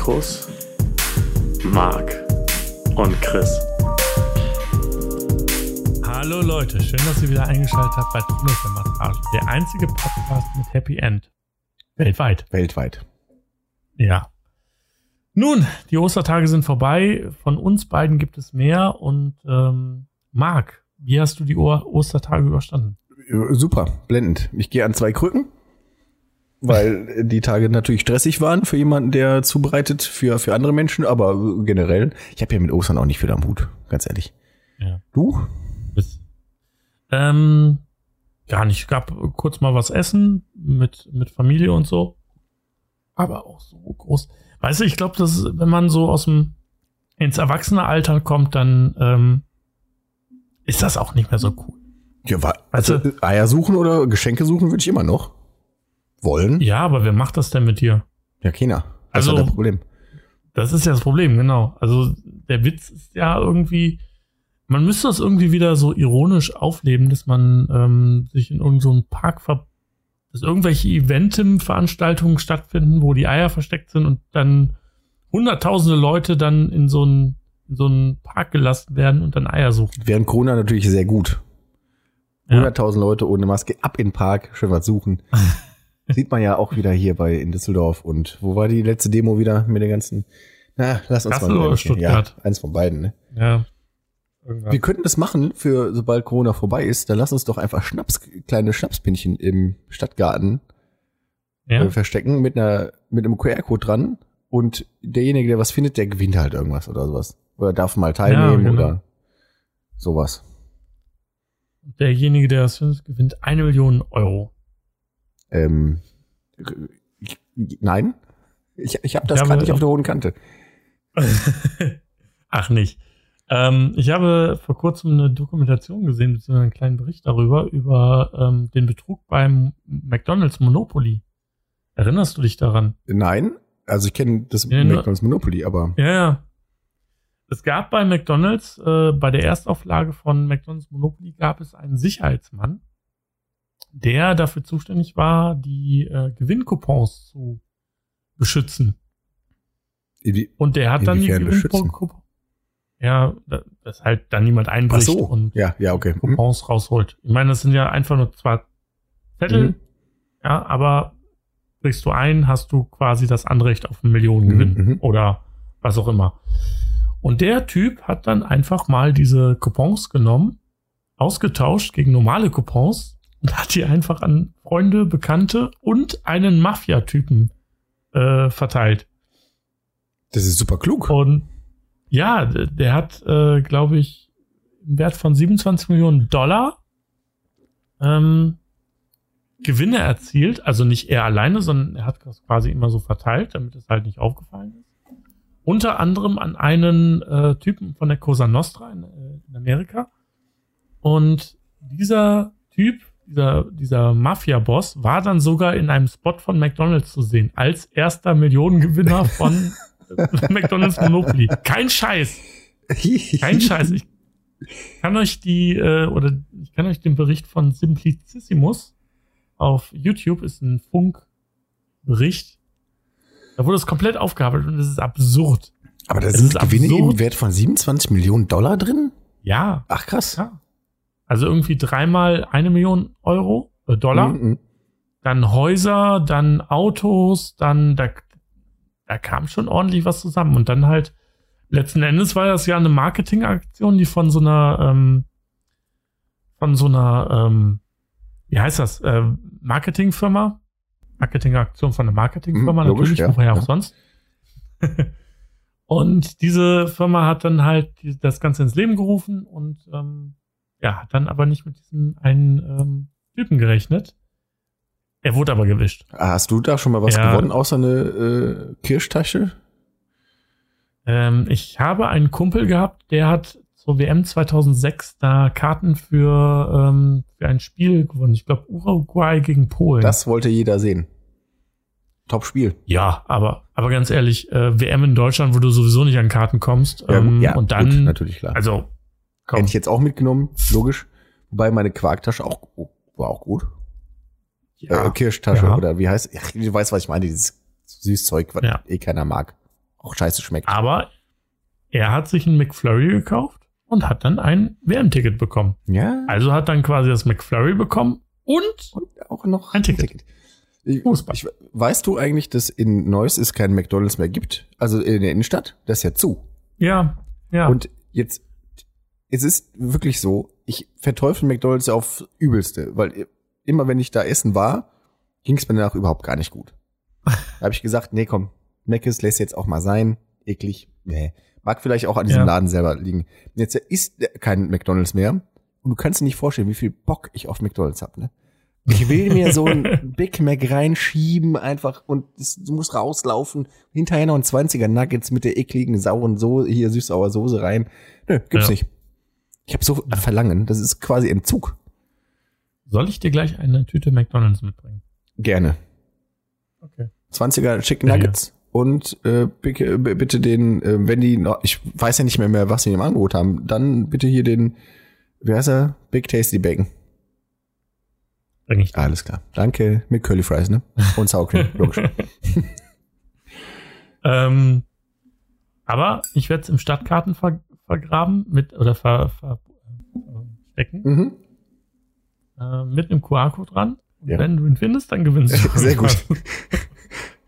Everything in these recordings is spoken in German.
Mikros Marc und Chris. Hallo Leute, schön, dass ihr wieder eingeschaltet habt bei Trommelfellmassage. Der einzige Podcast mit Happy End. Weltweit. Weltweit. Ja. Nun, die Ostertage sind vorbei. Von uns beiden gibt es mehr. Und ähm, Marc, wie hast du die o Ostertage überstanden? Super, blendend. Ich gehe an zwei Krücken, weil die Tage natürlich stressig waren für jemanden, der zubereitet für, für andere Menschen, aber generell, ich habe ja mit Ostern auch nicht viel am Hut, ganz ehrlich. Ja. Du? Bis, ähm, gar nicht. Gab kurz mal was essen mit, mit Familie und so. Aber auch so groß. Weißt du, ich glaube, dass wenn man so aus dem ins Erwachsenealter kommt, dann ähm, ist das auch nicht mehr so cool. Ja, wa- also Also- Eier suchen oder Geschenke suchen würde ich immer noch. Wollen? Ja, aber wer macht das denn mit dir? Ja, keiner. Das Also- ist ja das Problem. Das ist ja das Problem, genau. Also der Witz ist ja irgendwie, man müsste das irgendwie wieder so ironisch aufleben, dass man ähm, sich in irgendeinem so Park ver dass irgendwelche Eventim-Veranstaltungen stattfinden, wo die Eier versteckt sind und dann hunderttausende Leute dann in so einen in so einen Park gelassen werden und dann Eier suchen. Während Corona natürlich sehr gut. Ja. 100.000 Leute ohne Maske, ab in den Park, schön was suchen. Sieht man ja auch wieder hier bei in Düsseldorf. Und wo war die letzte Demo wieder mit den ganzen? Na, lass uns Kassel mal oder Stuttgart? Ja, eins von beiden. Ne? Ja. Irgendwas. Wir könnten das machen für sobald Corona vorbei ist. Dann lass uns doch einfach Schnaps, kleine Schnapspinchen im Stadtgarten ja. äh, verstecken mit einer mit einem QR-Code dran. Und derjenige, der was findet, der gewinnt halt irgendwas oder sowas. Oder darf mal teilnehmen Ja, genau. oder sowas. Derjenige, der das findet, gewinnt eine Million Euro. Ähm, nein, ich, ich habe das gerade nicht auf der hohen Kante. Ach nicht. Ähm, ich habe vor kurzem eine Dokumentation gesehen, beziehungsweise einen kleinen Bericht darüber, über ähm, den Betrug beim McDonalds Monopoly. Erinnerst du dich daran? Nein, also ich kenne das Ja, McDonald's Monopoly, aber Ja, ja. Es gab bei McDonalds, äh, bei der Erstauflage von McDonalds Monopoly gab es einen Sicherheitsmann, der dafür zuständig war, die äh, Gewinncoupons zu beschützen. wie, Und der hat dann die? Gewinncoupons. Ja, da- dass halt dann niemand einbricht so, und ja, ja, okay. Hm. Coupons rausholt. Ich meine, das sind ja einfach nur zwar Zettel, Mhm. ja, aber brichst du ein, hast du quasi das Anrecht auf einen Millionengewinn Mhm, mhm. oder was auch immer. Und der Typ hat dann einfach mal diese Coupons genommen, ausgetauscht gegen normale Coupons und hat die einfach an Freunde, Bekannte und einen Mafia-Typen äh, verteilt. Das ist super klug. Und ja, der, hat, äh, glaube ich, im Wert von 27 Millionen Dollar ähm, Gewinne erzielt. Also nicht er alleine, sondern er hat das quasi immer so verteilt, damit es halt nicht aufgefallen ist. Unter anderem an einen äh, Typen von der Cosa Nostra in, äh, in Amerika. Und dieser Typ, dieser, dieser Mafia-Boss, war dann sogar in einem Spot von McDonalds zu sehen, als erster Millionengewinner von McDonalds Monopoly. Kein Scheiß. Kein Scheiß. Ich kann euch die, äh, oder ich kann euch den Bericht von Simplicissimus auf YouTube, ist ein Funkbericht. Da wurde es komplett aufgearbeitet und es ist absurd. Aber da Es sind ist Gewinne absurd. im Wert von 27 Millionen Dollar drin? Ja, Ach krass. ja. Also irgendwie dreimal eine Million Euro, äh, Dollar. Mhm. dann Häuser, dann Autos, dann da, da kam schon ordentlich was zusammen. Und dann halt, letzten Endes war das ja eine Marketingaktion, die von so einer, ähm, von so einer, ähm, wie heißt das, äh, Marketingfirma, Marketingaktion von einer Marketingfirma, Mhm, natürlich, ja, woher auch ja. sonst. und diese Firma hat dann halt das Ganze ins Leben gerufen und ähm, ja, hat dann aber nicht mit diesem einen ähm, Typen gerechnet. Er wurde aber gewischt. Ah, Hast du da schon mal was Ja. gewonnen, außer eine äh, Kirschtasche? Ähm, ich habe einen Kumpel gehabt, der hat zur WM 2006 da Karten für, ähm, für ein Spiel gewonnen. Ich glaube Uruguay gegen Polen. Das wollte jeder sehen. Top-Spiel. ja, aber, aber ganz ehrlich, äh, WM in Deutschland, wo du sowieso nicht an Karten kommst. Ja, Ähm, ja, und dann, gut, natürlich klar. also Komm. Hätte ich jetzt auch mitgenommen, logisch. Wobei meine Quarktasche auch oh, war auch gut. Äh, Kirschtasche Ja. oder wie heißt? Ach, du weißt, was ich meine, dieses Süßzeug, was Ja. eh keiner mag. Auch scheiße schmeckt. Aber er hat sich einen McFlurry gekauft und hat dann ein WM-Ticket bekommen. Ja. Also hat dann quasi das McFlurry bekommen und Und auch noch Ein Ticket. Ich, Fußball. ich, weißt du eigentlich, dass in Neuss es keinen McDonalds mehr gibt? Also in der Innenstadt? Das ist ja zu. ja, ja. Und jetzt, es ist wirklich so, ich verteufel McDonalds auf übelste, weil immer wenn ich da essen war, ging es mir danach überhaupt gar nicht gut. Da habe ich gesagt, nee, komm, Mc's lässt jetzt auch mal sein, eklig, nee. Mag vielleicht auch an diesem Ja. Laden selber liegen. Jetzt ist kein McDonalds mehr und du kannst dir nicht vorstellen, wie viel Bock ich auf McDonalds hab, ne? Ich will mir so ein Big Mac reinschieben einfach und es muss rauslaufen. Hinterher noch ein 20er Nuggets mit der ekligen sauren Soße, hier süß-sauer Soße rein. Nö, gibt's Ja. nicht. Ich habe so Verlangen, das ist quasi Entzug. Soll ich dir gleich eine Tüte McDonalds mitbringen? Gerne. Okay. 20er Chicken Ja, ja. Nuggets und äh, bitte, bitte den, äh, wenn die noch, ich weiß ja nicht mehr, mehr, was sie im Angebot haben, dann bitte hier den, wie heißt er? Big Tasty Bacon. Bring ich. Alles klar. Danke. Mit Curly Fries, ne? Und Sour Cream, logisch. Ähm, aber ich werde es im Stadtkarten ver vergraben mit oder ver ver verstecken Mhm. äh, mit einem QR-Code dran. Und Ja. wenn du ihn findest, dann gewinnst du. Sehr gut.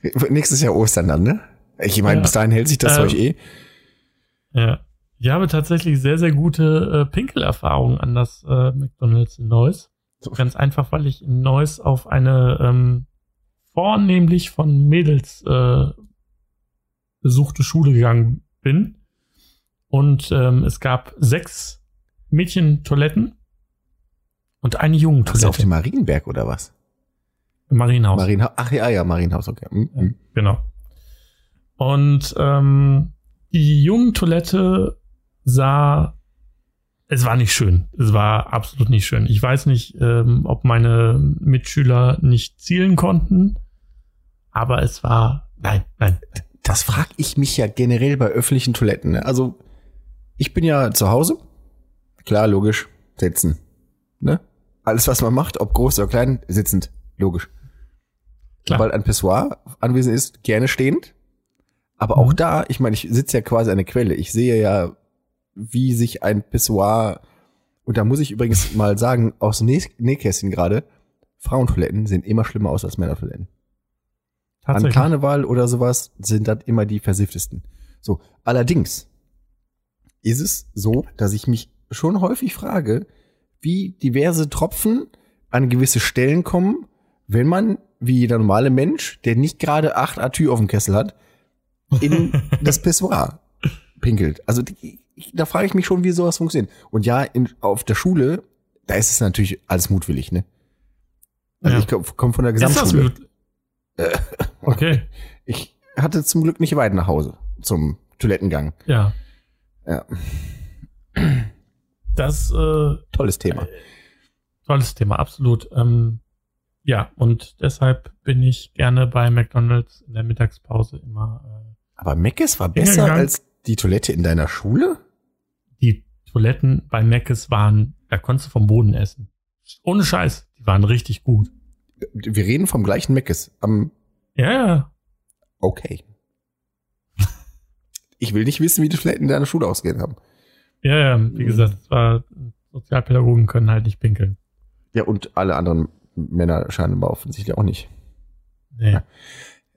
Nächstes Jahr Ostern dann, ne? Ich meine, Ja. bis dahin hält sich das Ähm, Zeug eh. Ja. Ich habe tatsächlich sehr, sehr gute äh, Pinkelerfahrungen an das äh, McDonalds in Neuss. Ganz einfach, weil ich in Neuss auf eine ähm, vornehmlich von Mädels äh, besuchte Schule gegangen bin. Und ähm, es gab sechs Mädchentoiletten und eine du auf Jungentoilette dem Marienberg oder was? im Marienhaus. Marienhaus. Ach ja, ja, Marienhaus, okay. Mhm. Genau. Und ähm, die Jungentoilette sah, es war nicht schön. Es war absolut nicht schön. Ich weiß nicht, ähm, ob meine Mitschüler nicht zielen konnten, aber es war, nein, nein. Das frage ich mich ja generell bei öffentlichen Toiletten. Ne? Also, ich bin ja zu Hause. Klar, logisch. Sitzen. Ne? Alles, was man macht, ob groß oder klein, sitzend. Logisch. Klar. Weil ein Pissoir anwesend ist, gerne stehend. Aber auch Mhm. da, ich meine, ich sitze ja quasi an der Quelle. Ich sehe ja, wie sich ein Pissoir, und da muss ich übrigens mal sagen, aus dem Näh Nähkästchen gerade, Frauentoiletten sehen immer schlimmer aus als Männertoiletten. An. Karneval oder sowas sind das immer die versifftesten. So, allerdings ist es so, dass ich mich schon häufig frage, wie diverse Tropfen an gewisse Stellen kommen, wenn man, wie jeder normale Mensch, der nicht gerade acht Atü auf dem Kessel hat, in das Pissoir pinkelt. Also da frage ich mich schon, wie sowas funktioniert. Und ja, in, auf der Schule, da ist es natürlich alles mutwillig, ne? Also Ja. ich komme komm von der Ist das Gesamtschule. gut? Okay, Ich hatte zum Glück nicht weit nach Hause zum Toilettengang. ja. Ja, Das äh, tolles Thema. tolles Thema, absolut. Ähm, ja, und deshalb bin ich gerne bei McDonalds in der Mittagspause immer äh, Aber Meckes war besser Hingegangen. als die Toilette in deiner Schule? die Toiletten bei Mc's waren, da konntest du vom Boden essen. Ohne Scheiß, die waren richtig gut. Wir reden vom gleichen Meckes. Am Ja, ja. okay. Ich will nicht wissen, wie die Toiletten in deiner Schule ausgehen haben. Ja, ja, wie gesagt, es war, Sozialpädagogen können halt nicht pinkeln. Ja, und alle anderen Männer scheinbar offensichtlich auch nicht. Nee.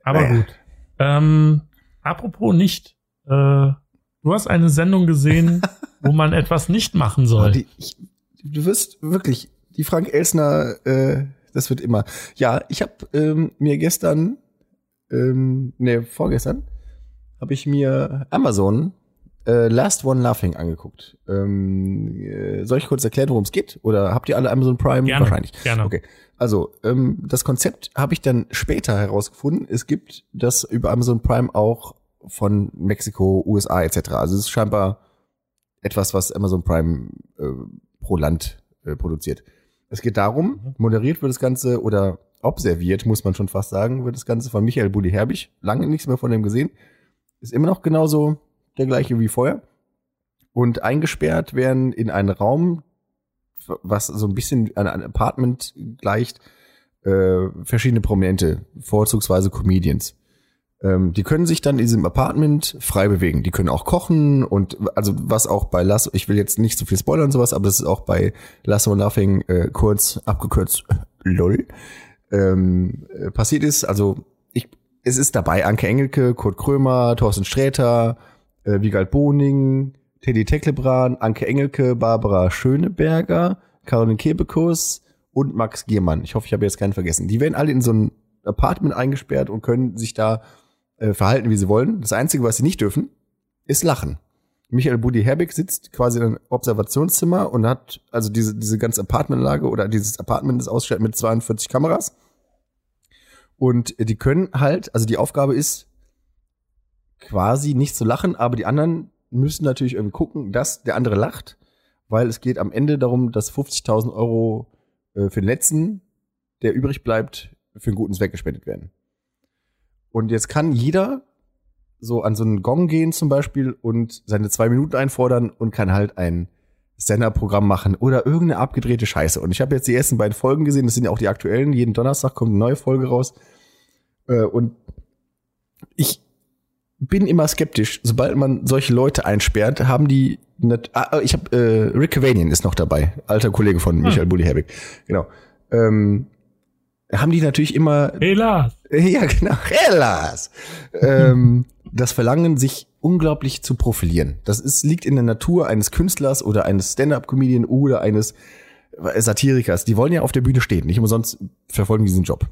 Aber Naja. gut. Ähm, apropos nicht, äh, du hast eine Sendung gesehen, wo man etwas nicht machen Aber soll. die, ich, du wirst wirklich, die Frank Elsner, äh, das wird immer. Ja, ich habe ähm, mir gestern, ähm, ne, vorgestern, habe ich mir Amazon äh, Last One Laughing angeguckt. Ähm, äh, soll ich kurz erklären, worum es geht? Oder habt ihr alle Amazon Prime? Gerne, Wahrscheinlich. gerne. Okay. Also, ähm, das Konzept habe ich dann später herausgefunden. Es gibt das über Amazon Prime auch von Mexiko, USA etc. Also es ist scheinbar etwas, was Amazon Prime äh, pro Land äh, produziert. Es geht darum, Mhm. moderiert wird das Ganze oder observiert, muss man schon fast sagen, wird das Ganze von Michael Bulli Herbig. Lange nichts mehr von dem gesehen. Ist immer noch genauso der gleiche wie vorher. und eingesperrt werden in einen Raum, was so ein bisschen an ein Apartment gleicht, äh, verschiedene Prominente, vorzugsweise Comedians. Ähm, die können sich dann in diesem Apartment frei bewegen. Die können auch kochen und also was auch bei Lasso, ich will jetzt nicht so viel spoilern und sowas, aber das ist auch bei Lasso Nothing äh, kurz abgekürzt LOL ähm, äh, passiert ist. Also es ist dabei Anke Engelke, Kurt Krömer, Thorsten Sträter, äh, Wiegald Boning, Teddy Tecklebran, Anke Engelke, Barbara Schöneberger, Caroline Kebekus und Max Giermann. Ich hoffe, ich habe jetzt keinen vergessen. Die werden alle in so ein Apartment eingesperrt und können sich da äh, verhalten, wie sie wollen. Das Einzige, was sie nicht dürfen, ist lachen. Michael Budi Herbig sitzt quasi in einem Observationszimmer und hat also diese, diese ganze Apartmentlage oder dieses Apartment ist ausgestattet mit 42 Kameras. Und die können halt, also die Aufgabe ist quasi nicht zu lachen, aber die anderen müssen natürlich irgendwie gucken, dass der andere lacht, weil es geht am Ende darum, dass 50.000 Euro äh, für den letzten, der übrig bleibt, für einen guten Zweck gespendet werden. Und jetzt kann jeder so an so einen Gong gehen zum Beispiel und seine zwei Minuten einfordern und kann halt ein Senderprogramm machen oder irgendeine abgedrehte Scheiße. Und ich habe jetzt die ersten beiden Folgen gesehen, das sind ja auch die aktuellen. Jeden Donnerstag kommt eine neue Folge raus. Äh, und ich bin immer skeptisch. Sobald man solche Leute einsperrt, haben die. Nicht, ah, ich habe äh, Rick Cavanian ist noch dabei, alter Kollege von Michael hm. Bulli Herbig. Genau. Ähm, haben die natürlich immer. Hey Lars. Ja, genau. Hey Lars. ähm, das Verlangen, sich unglaublich zu profilieren. Das ist, liegt in der Natur eines Künstlers oder eines Stand-up-Comedian oder eines Satirikers. Die wollen ja auf der Bühne stehen. Nicht umsonst verfolgen diesen Job.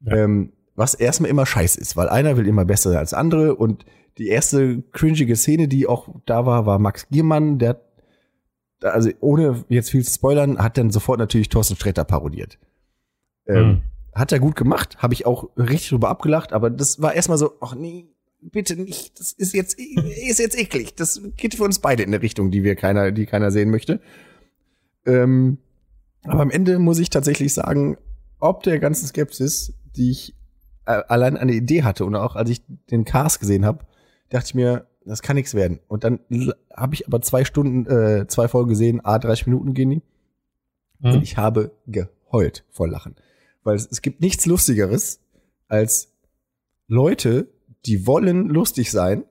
Ja. Ähm, was erstmal immer scheiße ist, weil einer will immer besser als andere und die erste cringige Szene, die auch da war, war Max Giermann, der also ohne jetzt viel zu spoilern, hat dann sofort natürlich Thorsten Sträter parodiert. Ähm, mhm. Hat er gut gemacht, habe ich auch richtig drüber abgelacht, aber das war erstmal so, ach nee, bitte nicht, das ist jetzt, ist jetzt eklig. Das geht für uns beide in eine Richtung, die wir keiner, die keiner sehen möchte. Ähm, aber am Ende muss ich tatsächlich sagen, ob der ganzen Skepsis, die ich äh, allein eine Idee hatte und auch als ich den Cast gesehen habe, dachte ich mir, das kann nichts werden. Und dann habe ich aber zwei Stunden, äh, zwei Folgen gesehen, a 30 Minuten gehen die. Mhm. Und ich habe geheult vor Lachen. Weil es, es gibt nichts Lustigeres als Leute, die wollen lustig sein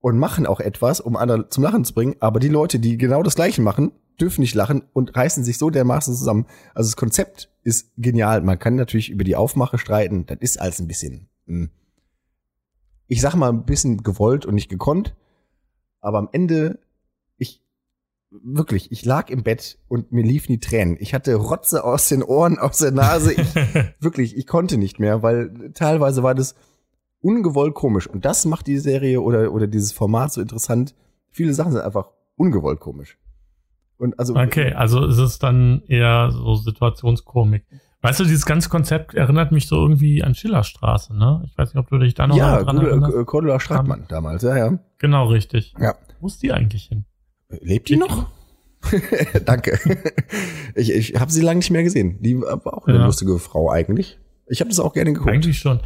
und machen auch etwas, um andere zum Lachen zu bringen, aber die Leute, die genau das Gleiche machen, dürfen nicht lachen und reißen sich so dermaßen zusammen. Also das Konzept ist genial. Man kann natürlich über die Aufmache streiten. Das ist alles ein bisschen. Hm, ich sag mal, ein bisschen gewollt und nicht gekonnt. Aber am Ende, ich, wirklich, ich lag im Bett und mir liefen die Tränen. Ich hatte Rotze aus den Ohren, aus der Nase. Ich, wirklich, ich konnte nicht mehr, weil teilweise war das ungewollt komisch. Und das macht die Serie oder, oder dieses Format so interessant. Viele Sachen sind einfach ungewollt komisch. Und also okay, also ist es dann eher so Situationskomik. Weißt du, dieses ganze Konzept erinnert mich so irgendwie an Schillerstraße, ne? Ich weiß nicht, ob du dich da noch ja, dran gute, erinnerst. Ja, Cordula Stratmann damals, ja, ja. Genau, richtig. Ja. Wo ist die eigentlich hin? Lebt die noch? Danke. ich ich habe sie lange nicht mehr gesehen. Die war auch eine ja. lustige Frau eigentlich. Ich habe das auch gerne geguckt. Eigentlich schon.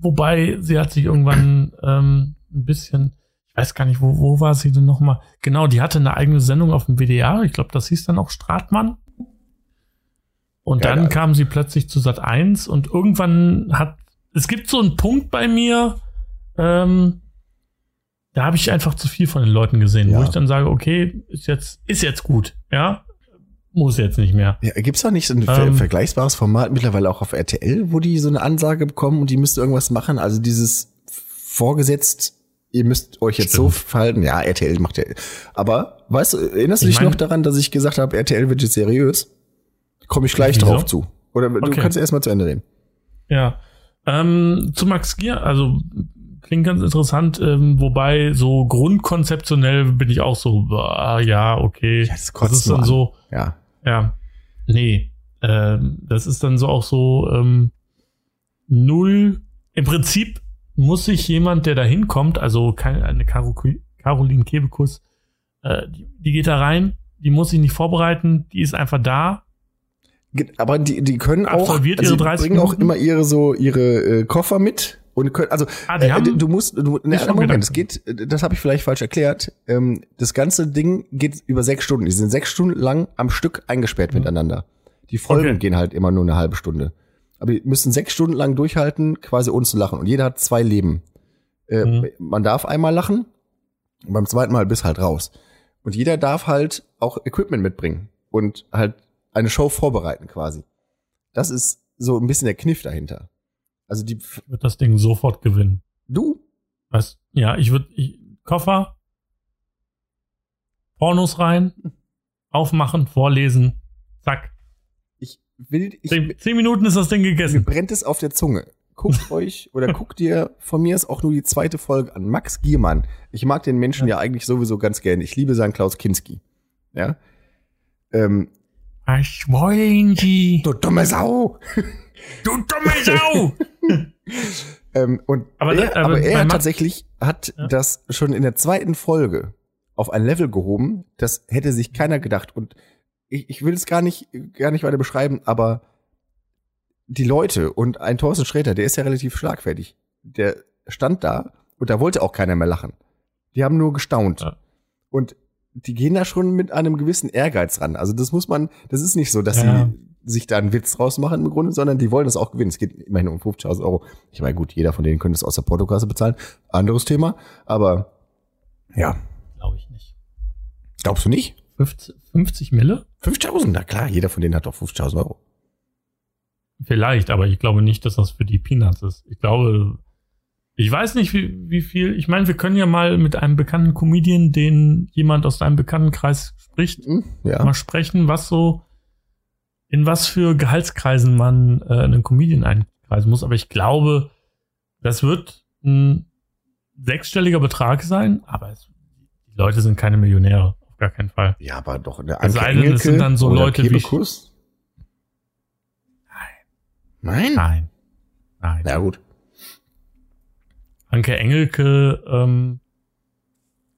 Wobei sie hat sich irgendwann ähm, ein bisschen ich weiß gar nicht, wo, wo war sie denn nochmal? Genau, die hatte eine eigene Sendung auf dem WDR. Ich glaube, das hieß dann auch Stratmann. Und ja, dann ja. kam sie plötzlich zu Sat 1 und irgendwann hat, es gibt so einen Punkt bei mir, ähm, da habe ich einfach zu viel von den Leuten gesehen, ja. wo ich dann sage, okay, ist jetzt, ist jetzt gut, ja, muss jetzt nicht mehr. Ja, gibt's da nicht so ein ähm, vergleichbares Format mittlerweile auch auf RTL, wo die so eine Ansage bekommen und die müsste irgendwas machen? Also dieses vorgesetzt ihr müsst euch jetzt Stimmt. so verhalten. Ja, RTL macht ja. Aber weißt du, erinnerst du dich noch daran, dass ich gesagt habe, RTL wird jetzt seriös? Komme ich gleich drauf zu. Oder du okay. kannst erst mal zu Ende reden. Ja. Ähm, zu Max Gier, also klingt ganz interessant, ähm, wobei so grundkonzeptionell bin ich auch so, ah, ja, okay. Ja, das, das ist dann an. so. Ja. Ja. Nee. Ähm, das ist dann so auch so ähm, null. Im Prinzip muss sich jemand, der da hinkommt, also eine Caro, Caroline Kebekus, äh, die, die geht da rein, die muss sich nicht vorbereiten, die ist einfach da. Aber die, die können auch, also ihre 30 bringen auch immer ihre so ihre äh, Koffer mit Und können, also Ah, äh, du musst, du, ne, Moment, es geht, äh, das habe ich vielleicht falsch erklärt. Ähm, das ganze Ding geht über sechs Stunden. Die sind sechs Stunden lang am Stück eingesperrt miteinander. Die Folgen Mhm. Okay. gehen halt immer nur eine halbe Stunde. Aber die müssen sechs Stunden lang durchhalten, quasi ohne zu lachen. Und jeder hat zwei Leben. Äh, Mhm. Man darf einmal lachen, und beim zweiten Mal bist halt raus. Und jeder darf halt auch Equipment mitbringen und halt eine Show vorbereiten quasi. Das ist so ein bisschen der Kniff dahinter. Also die, Ich würde das Ding sofort gewinnen. du, Was? Ja, ich würde Koffer, Pornos rein, aufmachen, vorlesen, zack. ich will, ich, Zehn, zehn Minuten ist das Ding mir gegessen. brennt es auf der Zunge. Guckt euch oder guckt dir von mir ist auch nur die zweite Folge an. Max Giermann. Ich mag den Menschen ja, eigentlich sowieso ganz gerne. Ich liebe seinen Klaus Kinski. Ja. Ähm, Was wollen Sie? du dumme Sau! Du dumme Sau! Ähm, und Aber er, aber aber er tatsächlich hat Ja. das schon in der zweiten Folge auf ein Level gehoben, das hätte sich keiner gedacht. Und ich, ich will es gar nicht, gar nicht weiter beschreiben, aber die Leute und ein Thorsten Sträter, der ist ja relativ schlagfertig. Der stand da und da wollte auch keiner mehr lachen. Die haben nur gestaunt. Ja. Und die gehen da schon mit einem gewissen Ehrgeiz ran. Also das muss man, das ist nicht so, dass Ja. sie sich da einen Witz draus machen im Grunde, sondern die wollen das auch gewinnen. Es geht immerhin um 50.000 Euro. Ich meine, gut, jeder von denen könnte es aus der Portokasse bezahlen. Anderes Thema. Aber ja, Glaube ich nicht. glaubst du nicht? 50, 50 Mille? 5.000, na klar, jeder von denen hat doch 50.000 Euro. Vielleicht, aber ich glaube nicht, dass das für die Peanuts ist. Ich glaube, ich weiß nicht, wie, wie viel. Ich meine, wir können ja mal mit einem bekannten Comedian, den jemand aus deinem Bekanntenkreis spricht, Hm, ja. mal sprechen, was so, in was für Gehaltskreisen man äh, einen Comedian einkreisen muss. Aber ich glaube, das wird ein sechsstelliger Betrag sein, aber es, die Leute sind keine Millionäre. Auf gar keinen Fall. Ja, aber doch eine sei denn, es sind dann so Leute wie- Kebekus? Nein. Nein? Nein. Nein. Ja, gut. Anke Engelke, ähm,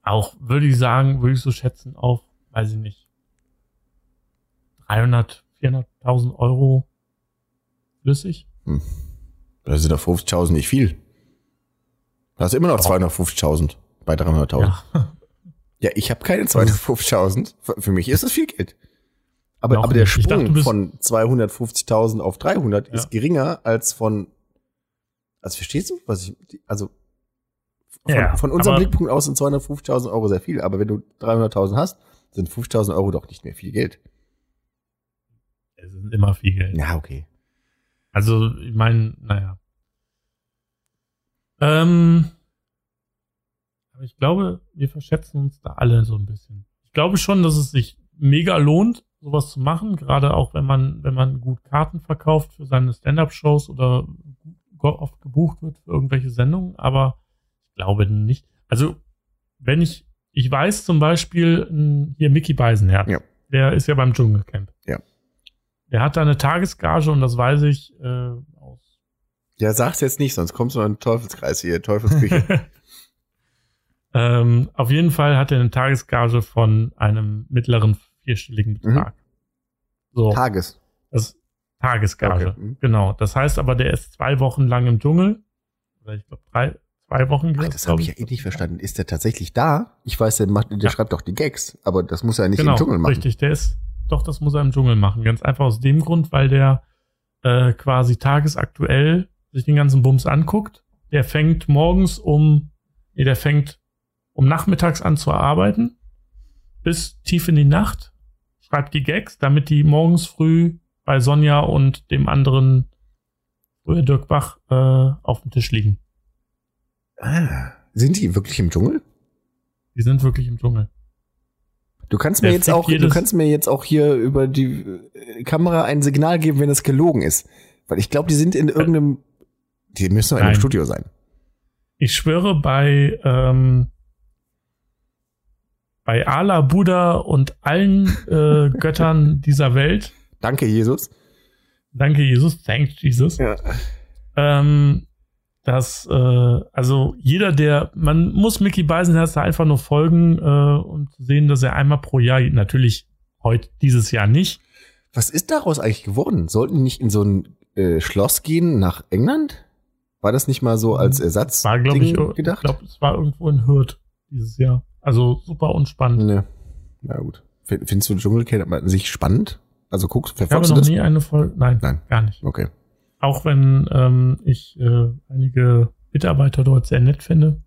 auch würde ich sagen, würde ich so schätzen, auf, weiß ich nicht, 300, 400.000 Euro flüssig. Das sind doch 50.000 nicht viel. Das ist immer noch 250.000 bei 300.000. Ja. Ja. ich habe keine 250.000. Für- mich ist das viel Geld. Aber, aber der Sprung dachte, von 250.000 auf 300 Ja. ist geringer als von, also verstehst du, was ich, also von, Ja, von unserem Blickpunkt aus sind 250.000 Euro sehr viel, aber wenn du 300.000 hast, sind 50.000 Euro doch nicht mehr viel Geld. Es ist immer viel Geld. Ja, okay. Also, ich meine, naja. Ähm, aber ich glaube, wir verschätzen uns da alle so ein bisschen. Ich glaube schon, dass es sich mega lohnt, sowas zu machen, gerade auch wenn man, wenn man gut Karten verkauft für seine Stand-up-Shows oder oft gebucht wird für irgendwelche Sendungen, aber ich glaube nicht. Also, wenn ich, ich weiß zum Beispiel, hier Mickey Beisenherz, Ja. der ist ja beim Dschungelcamp. Ja. Der hat da eine Tagesgage und das weiß ich äh, aus Ja, sag's jetzt nicht, sonst kommst du in den Teufelskreis hier, Teufelsküche. ähm, auf jeden Fall hat er eine Tagesgage von einem mittleren vierstelligen Betrag. So, Tages. das Tagesgage. Okay, mhm. Genau. Das heißt aber, der ist zwei Wochen lang im Dschungel. Oder ich glaube, drei, zwei Wochen. Ach, das habe ich ja eh nicht verstanden. Ist der tatsächlich da? Ich weiß, der, macht, der Ja. schreibt doch die Gags, aber das muss er nicht Genau, im Dschungel machen. richtig. Der ist, doch, das muss er im Dschungel machen. Ganz einfach aus dem Grund, weil der äh, quasi tagesaktuell sich den ganzen Bums anguckt. Der fängt morgens um, nee, der fängt um nachmittags an zu arbeiten, bis tief in die Nacht, schreibt die Gags, damit die morgens früh bei Sonja und dem anderen früher Dirk Bach äh, auf dem Tisch liegen. Ah, sind die wirklich im Dschungel? Die sind wirklich im Dschungel. Du kannst mir Der jetzt auch, du kannst mir jetzt auch hier über die äh, Kamera ein Signal geben, wenn es gelogen ist. Weil ich glaube, die sind in irgendeinem, die müssen doch in einem. Studio sein. Ich schwöre bei ähm, bei Allah, Buddha und allen äh, Göttern dieser Welt. Danke, Jesus. Danke, Jesus. Thank Jesus. Ja. Ähm, dass, äh, also jeder, der, man muss Mickey Beisenherz da einfach nur folgen äh, und sehen, dass er einmal pro Jahr, natürlich heute, dieses Jahr nicht, Was ist daraus eigentlich geworden? Sollten die nicht in so ein äh, Schloss gehen nach England? War das nicht mal so als Ersatz War, glaube ich, Ding ich glaube, es war irgendwo in Hürth dieses Jahr. Also super unspannend. Ne. Na gut. Find- Findest du Dschungelcamp an sich spannend? Also guckst, Ich habe verfolgst du noch das? nie eine Folge. Nein, Nein. gar nicht. Okay. Auch wenn ähm, ich äh, einige Mitarbeiter dort sehr nett finde.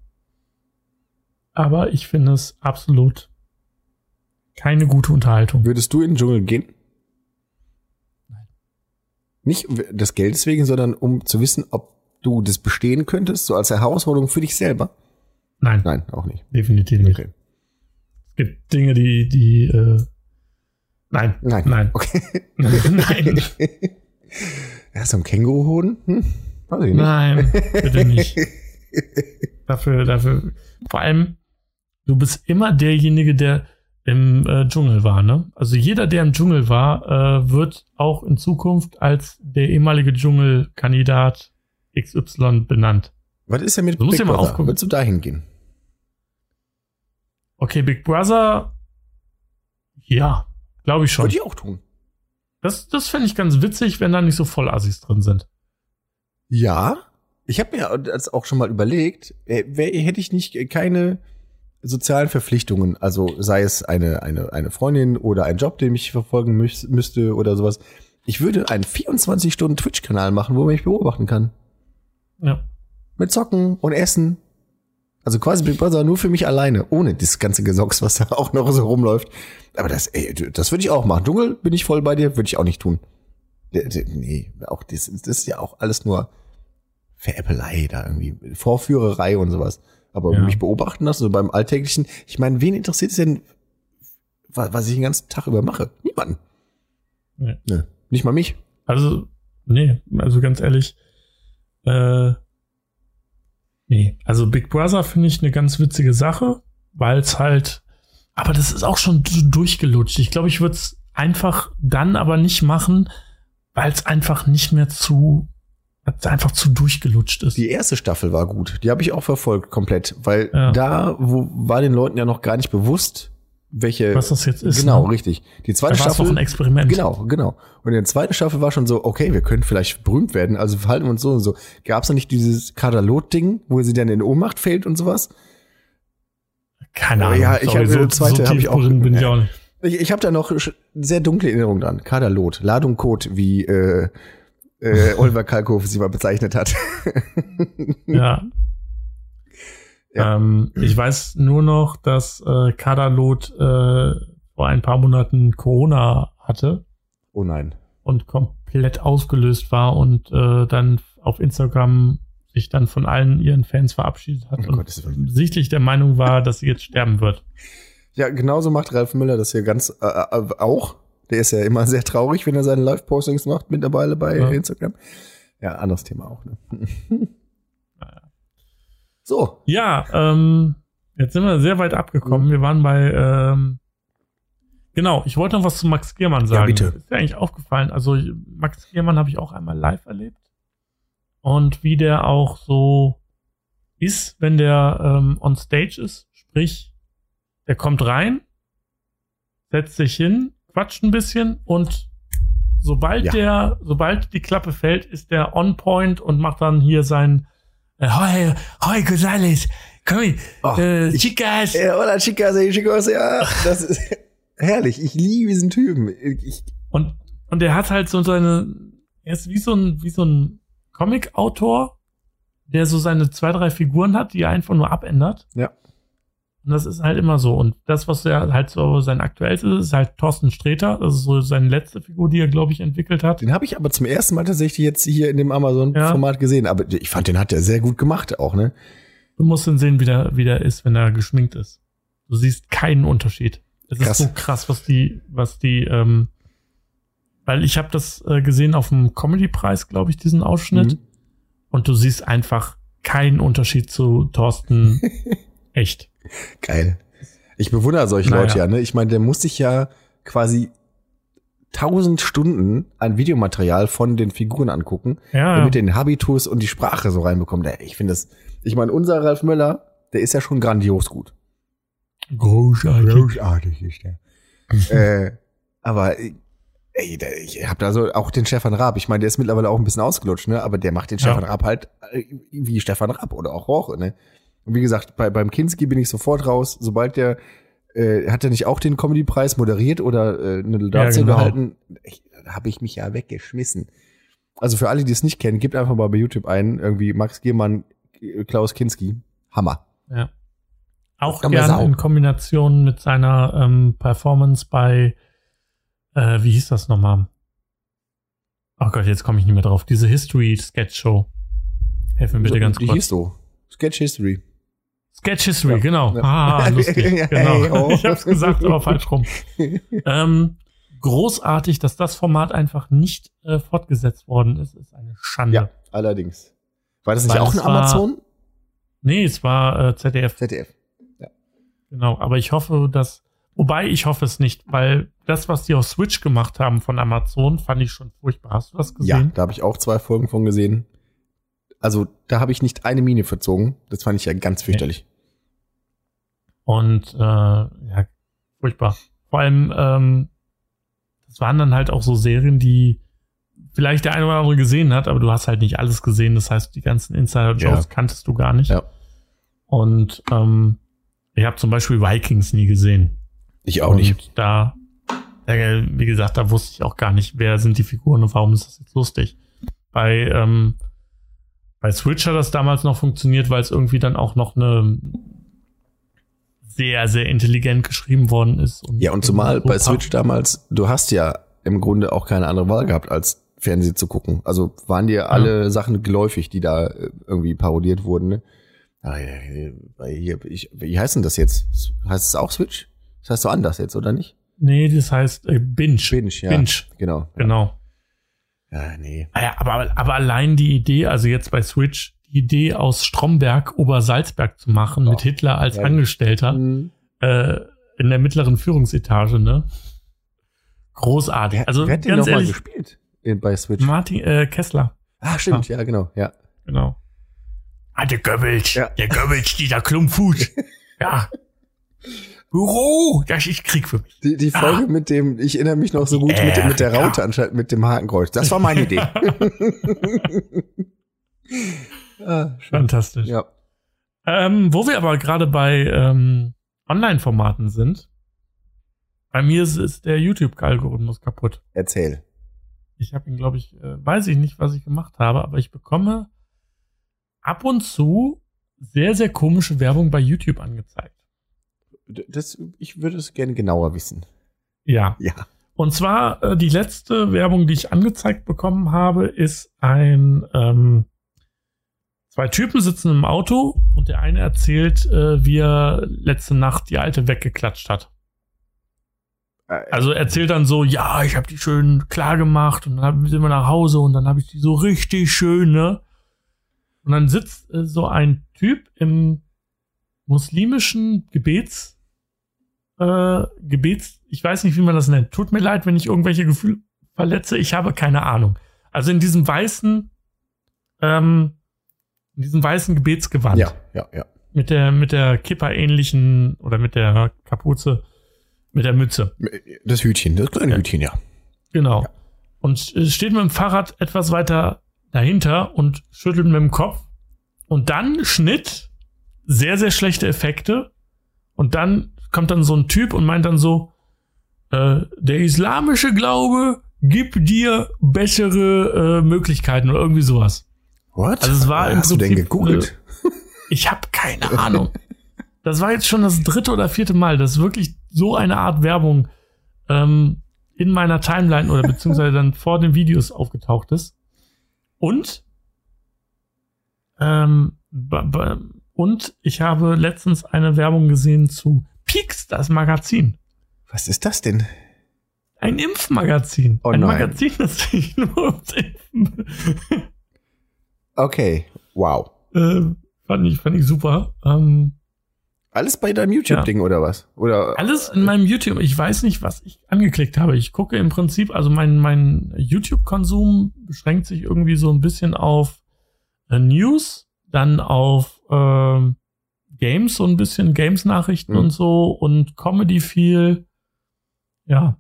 Aber ich finde es absolut keine gute Unterhaltung. Würdest du in den Dschungel gehen? Nein. Nicht des Geldes wegen, sondern um zu wissen, ob du das bestehen könntest, so als Herausforderung für dich selber? Nein, Nein, auch nicht. definitiv nicht. Okay. Es gibt Dinge, die, die, äh, nein, Nein. nein, Okay. nein, Ja, so ein Känguruhoden? Hm? Weiß ich nicht. nein, bitte nicht. Dafür, dafür, vor allem, du bist immer derjenige, der im äh, Dschungel war, ne? Also jeder, der im Dschungel war, äh, wird auch in Zukunft als der ehemalige Dschungelkandidat XY benannt. Was ist denn mit Du musst ja mal Brother? aufgucken. Würdest du dahin gehen? Okay, Big Brother, ja, glaube ich schon. Würde ich auch tun. Das, das fände ich ganz witzig, wenn da nicht so voll Assis drin sind. Ja. Ich habe mir das auch schon mal überlegt, äh, wär, hätte ich nicht keine sozialen Verpflichtungen, also sei es eine, eine, eine Freundin oder ein Job, den ich verfolgen müß, müsste oder sowas. Ich würde einen 24-Stunden-Twitch-Kanal machen, wo man mich beobachten kann. Ja. Mit Zocken und Essen. Also quasi Big Brother nur für mich alleine, ohne das ganze Gesocks, was da auch noch so rumläuft. Aber das, ey, das würde ich auch machen. Dschungel bin ich voll bei dir, würde ich auch nicht tun. Nee, auch das, das ist ja auch alles nur Veräppelei da irgendwie, Vorführerei und sowas. Aber Ja. mich beobachten lassen, so beim Alltäglichen, ich meine, wen interessiert es denn, wa- was ich den ganzen Tag über mache? Niemanden. Nee. Nö, nicht mal mich. Also, nee, also ganz ehrlich, äh, nee. Also Big Brother finde ich eine ganz witzige Sache, weil es halt, aber das ist auch schon du- durchgelutscht. Ich glaube, ich würde es einfach dann aber nicht machen, weil es einfach nicht mehr zu, einfach zu durchgelutscht ist. Die erste Staffel war gut. Die habe ich auch verfolgt komplett, weil Ja. da wo, war den Leuten ja noch gar nicht bewusst, welche. Was das jetzt ist, Genau, ne? richtig. Die da zweite es Staffel. doch ein Experiment. Genau, genau. Und in der zweiten Staffel war schon so, okay, wir können vielleicht berühmt werden, also verhalten wir uns so und so. Gab es da nicht dieses Kadalot-Ding, wo sie dann in Ohnmacht fällt und sowas? Keine Ahnung. ja, ich Sorry, hab- so, zweite so hab ich auch- bin ich auch nicht. Ich, ich habe da noch sehr dunkle Erinnerungen dran. Kadalot, Ladung Code, wie äh, äh, Oliver Kalkofe sie mal bezeichnet hat. Ja. Ja. Ähm, ich weiß nur noch, dass äh, Kadalot äh, vor ein paar Monaten Corona hatte oh nein. und komplett ausgelöst war und äh, dann auf Instagram sich dann von allen ihren Fans verabschiedet hat Oh und Willen. sichtlich der Meinung war, dass sie jetzt sterben wird. Ja, genauso macht Ralf Müller das hier ganz äh, äh, auch. Der ist ja immer sehr traurig, wenn er seine Live-Postings macht mittlerweile bei Ja. Instagram. Ja, anderes Thema auch. Ne? so, Ja, ähm, jetzt sind wir sehr weit abgekommen. Wir waren bei, ähm, genau, ich wollte noch was zu Max Giermann sagen. bitte. Ist dir eigentlich aufgefallen? Also Max Giermann habe ich auch einmal live erlebt. Und wie der auch so ist, wenn der ähm, on stage ist. Sprich, der kommt rein, setzt sich hin, quatscht ein bisschen und sobald Ja. der, sobald die Klappe fällt, ist der on point und macht dann hier sein äh, Hoi, hoi, Gonzales, komm hier, Oh, äh, Chicas. Ja, hola chicas, hey chicos, ja, das ist herrlich. Ich liebe diesen Typen. Ich, Und, und er hat halt so seine, er ist wie so ein, wie so ein Comic-Autor, der so seine zwei, drei Figuren hat, die er einfach nur abändert. Ja. Und das ist halt immer so. Und das, was er halt so sein aktuellstes ist, ist halt Thorsten Sträter. Das ist so seine letzte Figur, die er, glaube ich, entwickelt hat. den habe ich aber zum ersten Mal tatsächlich jetzt hier in dem Amazon-Format gesehen. Aber ich fand, den hat er sehr gut gemacht auch, ne? Du musst ihn sehen, wie der, wie der ist, wenn er geschminkt ist. Du siehst keinen Unterschied. Es Krass. ist so krass, was die, was die, ähm, weil ich habe das äh, gesehen auf dem Comedy-Preis, glaube ich, diesen Ausschnitt. Mhm. Und du siehst einfach keinen Unterschied zu Thorsten echt. Geil. Ich bewundere solche Naja. Leute ja, ne? Ich meine, der muss sich ja quasi tausend Stunden an Videomaterial von den Figuren angucken, Ja, damit er den Habitus und die Sprache so reinbekommt. Ich finde das, ich meine, unser Ralf Möller, der ist ja schon grandios gut. großartig. Großartig ist der. äh, aber Ey, ich hab da so auch den Stefan Raab. Ich meine, der ist mittlerweile auch ein bisschen ausgelutscht, ne? Aber der macht den Ja. Stefan Raab halt äh, wie Stefan Raab oder auch Roche, ne? Und wie gesagt, bei, beim Kinski bin ich sofort raus. Sobald der, äh, hat er nicht auch den Comedy-Preis moderiert oder äh, eine Laudatio genau. gehalten? Habe ich mich ja weggeschmissen. Also für alle, die es nicht kennen, gebt einfach mal bei YouTube ein, irgendwie Max Gehmann, äh, Klaus Kinski. Hammer. Ja. Auch gerne in Kombination mit seiner ähm, Performance bei, äh, wie hieß das nochmal? Oh Gott, jetzt komme ich nicht mehr drauf. Diese History-Sketch-Show. Helf mir bitte ganz die kurz. hieß so. Sketch History. Sketch History, Ja, genau. ja. Ah, lustig. Ja, genau. hey, oh. Ich hab's gesagt, aber falsch rum. ähm, großartig, dass das Format einfach nicht äh, fortgesetzt worden ist, ist eine Schande. Ja, allerdings. War das nicht Weil auch ein Amazon? Nee, es war äh, ZDF, ZDF. genau. Aber ich hoffe, dass, wobei ich hoffe es nicht, weil das, was die auf Switch gemacht haben von Amazon, fand ich schon furchtbar. Hast du das Ja, gesehen? da habe ich auch zwei Folgen von gesehen. Also, da habe ich nicht eine Mine verzogen. Das fand ich ja ganz fürchterlich. Und äh, ja, furchtbar. Vor allem, ähm, das waren dann halt auch so Serien, die vielleicht der eine oder andere gesehen hat, aber du hast halt nicht alles gesehen. Das heißt, die ganzen Insider-Jokes Ja. kanntest du gar nicht. Ja. Und ähm, ich habe zum Beispiel Vikings nie gesehen. Ich auch und nicht. Da, wie gesagt, da wusste ich auch gar nicht, wer sind die Figuren und warum ist das jetzt lustig. Bei, ähm, bei Switch hat das damals noch funktioniert, weil es irgendwie dann auch noch eine sehr, sehr intelligent geschrieben worden ist. Ja, und zumal bei. Switch damals, du hast ja im Grunde auch keine andere Wahl gehabt, als Fernsehen zu gucken. Also waren dir alle Sachen geläufig, die da äh, irgendwie parodiert wurden. Ne? Ah, ja, ja, hier, ich, wie heißt denn das jetzt? Heißt es auch Switch? Das heißt so anders jetzt, oder nicht? Nee, das heißt äh, Binge. Binge, ja. Binge, Genau. genau. Ja, nee. Ah Ja, aber, aber allein die Idee, also jetzt bei Switch, Idee aus Stromberg Obersalzberg zu machen, Oh, mit Hitler als ja. Angestellter Hm. äh, in der mittleren Führungsetage, ne? Großartig. Wer, also wer hat den nochmal gespielt in, bei Switch? Martin äh, Kessler, Ah, stimmt, ja, genau, ja. genau. Ah, der Goebbels, Ja. der Goebbels, dieser Klumpfuß. ja. Büro, das ist Krieg für mich. Die, die Folge Ah. mit dem, ich erinnere mich noch so gut mit, dem- mit der Ja. Raute anstatt mit dem Hakenkreuz. Das war meine Idee. ah. Fantastisch. Ja. Ähm, wo wir aber gerade bei ähm, Online-Formaten sind, bei mir ist, ist der YouTube-Algorithmus kaputt. Erzähl. Ich habe ihn, glaube ich, äh, weiß ich nicht, was ich gemacht habe, aber ich bekomme ab und zu sehr, sehr komische Werbung bei YouTube angezeigt. Das, ich würde es gerne genauer wissen. Ja. Ja. Und zwar äh, die letzte Werbung, die ich angezeigt bekommen habe, ist ein ähm, zwei Typen sitzen im Auto und der eine erzählt, äh, wie er letzte Nacht die alte weggeklatscht hat. Also er erzählt dann so, ja, ich habe die schön klar gemacht und dann sind wir nach Hause und dann habe ich die so richtig schön, ne? Und dann sitzt äh, so ein Typ im muslimischen Gebets, äh, Gebets, ich weiß nicht, wie man das nennt. Tut mir leid, wenn ich irgendwelche Gefühle verletze, ich habe keine Ahnung. Also in diesem weißen, ähm, in diesem weißen Gebetsgewand ja, ja, ja. mit der mit der Kipper-ähnlichen oder mit der Kapuze, mit der Mütze. Das Hütchen, das kleine Ja. Hütchen, ja. Genau. Und äh, steht mit dem Fahrrad etwas weiter dahinter und schüttelt mit dem Kopf. Und dann Schnitt, sehr, sehr schlechte Effekte. Und dann kommt dann so ein Typ und meint dann so, äh, der islamische Glaube gibt dir bessere äh, Möglichkeiten oder irgendwie sowas. What? Also es war im Hast du denn Prinzip, gegoogelt? Ich habe keine Ahnung. Das war jetzt schon das dritte oder vierte Mal, dass wirklich so eine Art Werbung ähm, in meiner Timeline oder beziehungsweise dann vor den Videos aufgetaucht ist. Und ähm, und ich habe letztens eine Werbung gesehen zu Peaks, das Magazin. Was ist das denn? Ein Impfmagazin. Oh ein nein. Magazin, das sich nur ums Impfen. Okay, wow. äh, fand ich, fand ich super. Ähm, Alles bei deinem YouTube-Ding oder was? Oder Alles in meinem YouTube. Ich weiß nicht, was ich angeklickt habe. Ich gucke im Prinzip, also mein, mein YouTube-Konsum beschränkt sich irgendwie so ein bisschen auf äh, News, dann auf ähm, Games, so ein bisschen Games-Nachrichten Mhm. und so und Comedy viel. Ja.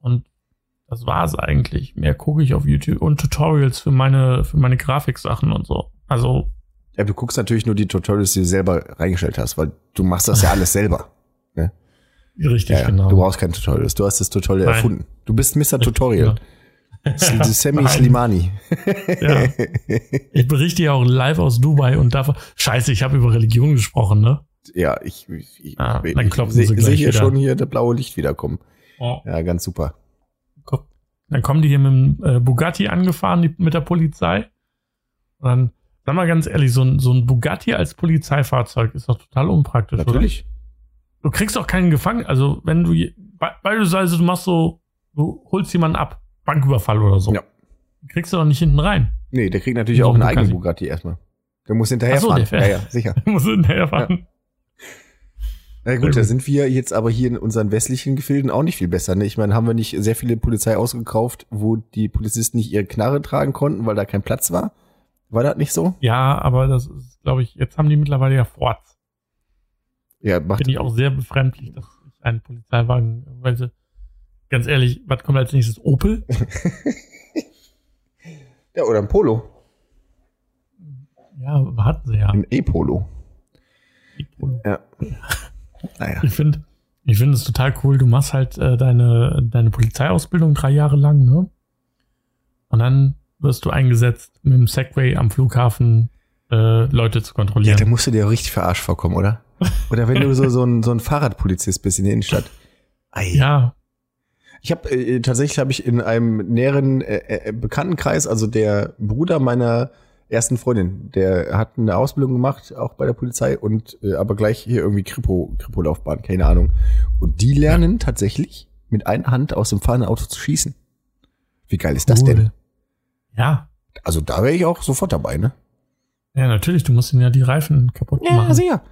Und das das war's eigentlich. Mehr gucke ich auf YouTube und Tutorials für meine, für meine Grafiksachen und so. Also. Ja, du guckst natürlich nur die Tutorials, die du selber reingestellt hast, weil du machst das ja alles selber. Ne? Richtig, Ja, ja. genau. Du brauchst kein Tutorials. Du hast das Tutorial Nein. erfunden. Du bist Mr. Tutorial. Ja. Sammy. Slimani. Ja. Ich berichte ja auch live aus Dubai und davon. Scheiße, ich habe über Religion gesprochen, ne? Ja, ich, ich, Ah, ich, ich sehe seh hier schon hier das blaue Licht wiederkommen. Oh. Ja, ganz super. Dann kommen die hier mit dem äh, Bugatti angefahren, die, mit der Polizei. Und dann, sag mal ganz ehrlich, so ein, so ein Bugatti als Polizeifahrzeug ist doch total unpraktisch, Natürlich. oder? Du kriegst auch keinen Gefangenen. Also, wenn du, beispielsweise, du machst so, du holst jemanden ab, Banküberfall oder so. Ja. Kriegst du doch nicht hinten rein. Nee, der kriegt natürlich auch ein einen eigenen Bugatti. Erstmal. Der muss hinterher Ach so, der fährt. Ja, ja, sicher. Du musst hinterherfahren. Na gut, da sind wir jetzt aber hier in unseren westlichen Gefilden auch nicht viel besser. Ne? Ich meine, haben wir nicht sehr viele Polizei ausgekauft, wo die Polizisten nicht ihre Knarre tragen konnten, weil da kein Platz war? War das nicht so? Ja, aber das ist, glaube ich, jetzt haben die mittlerweile ja Forts. Ja, macht Finde ich auch sehr befremdlich, dass ich einen Polizeiwagen, weil sie, ganz ehrlich, was kommt als nächstes? Opel? ja oder ein Polo. Ja, hatten sie ja. Ein E-Polo. Polo. Ja. Naja. Ich finde, ich finde es total cool. Du machst halt äh, deine, deine Polizeiausbildung drei Jahre lang, ne? Und dann wirst du eingesetzt, mit dem Segway am Flughafen äh, Leute zu Ja, kontrollieren. da musst du dir auch richtig verarscht vorkommen, oder? Oder wenn du so, so, ein, so ein Fahrradpolizist bist in der Innenstadt. Ei. ja, Ich habe äh, tatsächlich habe ich in einem näheren äh, äh, Bekanntenkreis, also der Bruder meiner ersten Freundin, der hat eine Ausbildung gemacht, auch bei der Polizei und äh, aber gleich hier irgendwie Kripo, Kripo-Laufbahn, keine Ahnung. Und die lernen tatsächlich mit einer Hand aus dem fahrenden Auto zu schießen. Wie geil ist das cool. denn? Ja, Also da wäre ich auch sofort dabei, ne? ja, natürlich. Du musst ihnen ja die Reifen kaputt machen. sicher.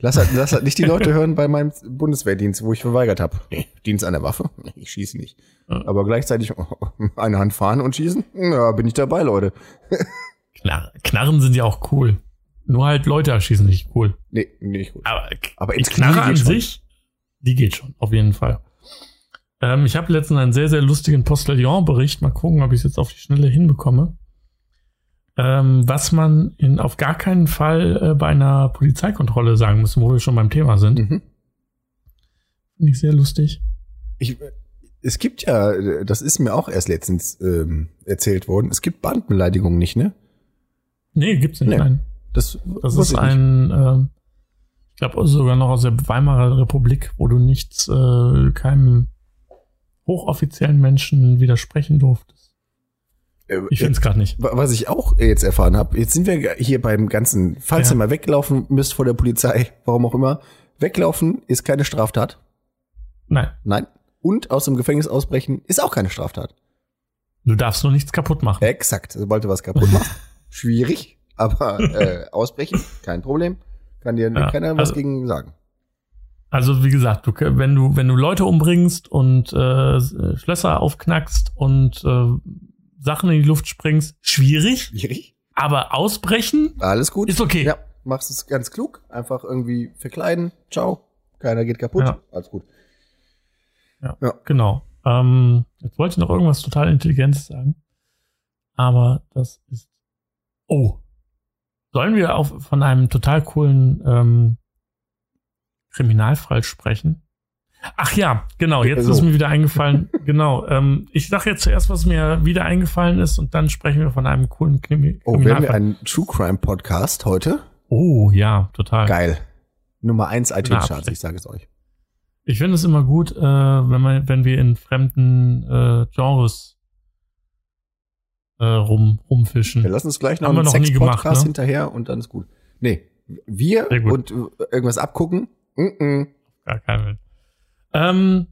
Lass halt, lass halt nicht die Leute hören bei meinem Bundeswehrdienst, wo ich verweigert habe. Nee, Dienst an der Waffe? Nee, ich schieße nicht. Ja. Aber gleichzeitig eine Hand fahren und schießen? Ja, bin ich dabei, Leute. Knar Knarren sind ja auch cool. Nur halt Leute erschießen nicht cool. Nee, nicht gut. Aber, Aber die ins Knarre an schon. sich, die geht schon, auf jeden Fall. Ähm, ich habe letztens einen sehr, sehr lustigen Postillon-Bericht. Mal gucken, ob ich es jetzt auf die Schnelle hinbekomme. Ähm, was man in, auf gar keinen Fall äh, bei einer Polizeikontrolle sagen muss, wo wir schon beim Thema sind. Mhm. Finde ich sehr lustig. Ich, es gibt ja, das ist mir auch erst letztens ähm, erzählt worden, es gibt Bandbeleidigungen nicht, ne? Nee, gibt's nicht. Nee. Nein. Das, Das ist ein, ähm, ich glaube sogar noch aus der Weimarer Republik, wo du nichts, äh, keinem hochoffiziellen Menschen widersprechen durftest. Äh, Ich finde es gerade nicht. Wa- Was ich auch jetzt erfahren habe, jetzt sind wir hier beim ganzen, falls Ja. ihr mal weglaufen müsst vor der Polizei, warum auch immer, weglaufen ist keine Straftat. Nein, Nein. Und aus dem Gefängnis ausbrechen ist auch keine Straftat. du darfst nur nichts kaputt machen. Exakt. Sobald du was kaputt machst, schwierig, aber äh, ausbrechen, kein Problem. Kann dir Ja, keiner was also- gegen sagen. Also wie gesagt, du, wenn du wenn du Leute umbringst und äh, Schlösser aufknackst und äh, Sachen in die Luft springst, schwierig. Schwierig. Aber ausbrechen Alles gut. ist okay. Ja, machst es ganz klug. Einfach irgendwie verkleiden. Ciao. Keiner geht kaputt. Ja. Alles gut. Genau. Ähm, jetzt wollte ich noch irgendwas total Intelligentes sagen. Aber das ist. Oh. Sollen wir auf, von einem total coolen ähm, Kriminalfall sprechen? Ach ja, genau, jetzt So. ist mir wieder eingefallen. genau. Ähm, ich sage jetzt zuerst, was mir wieder eingefallen ist, und dann sprechen wir von einem coolen Krimi Oh, werden wir Kriminalfall. einen True Crime Podcast heute? oh, ja, total. Geil. Nummer eins iTunes Charts, Absicht. ich sage es euch. Ich finde es immer gut, äh, wenn man, wenn wir in fremden äh, Genres äh, rum, rumfischen. Wir lassen uns gleich noch Haben einen noch Sex-Podcast gemacht, ne? hinterher und dann ist gut. Nee, wir und äh, irgendwas abgucken? Mm -mm. Gar kein Will. Ähm,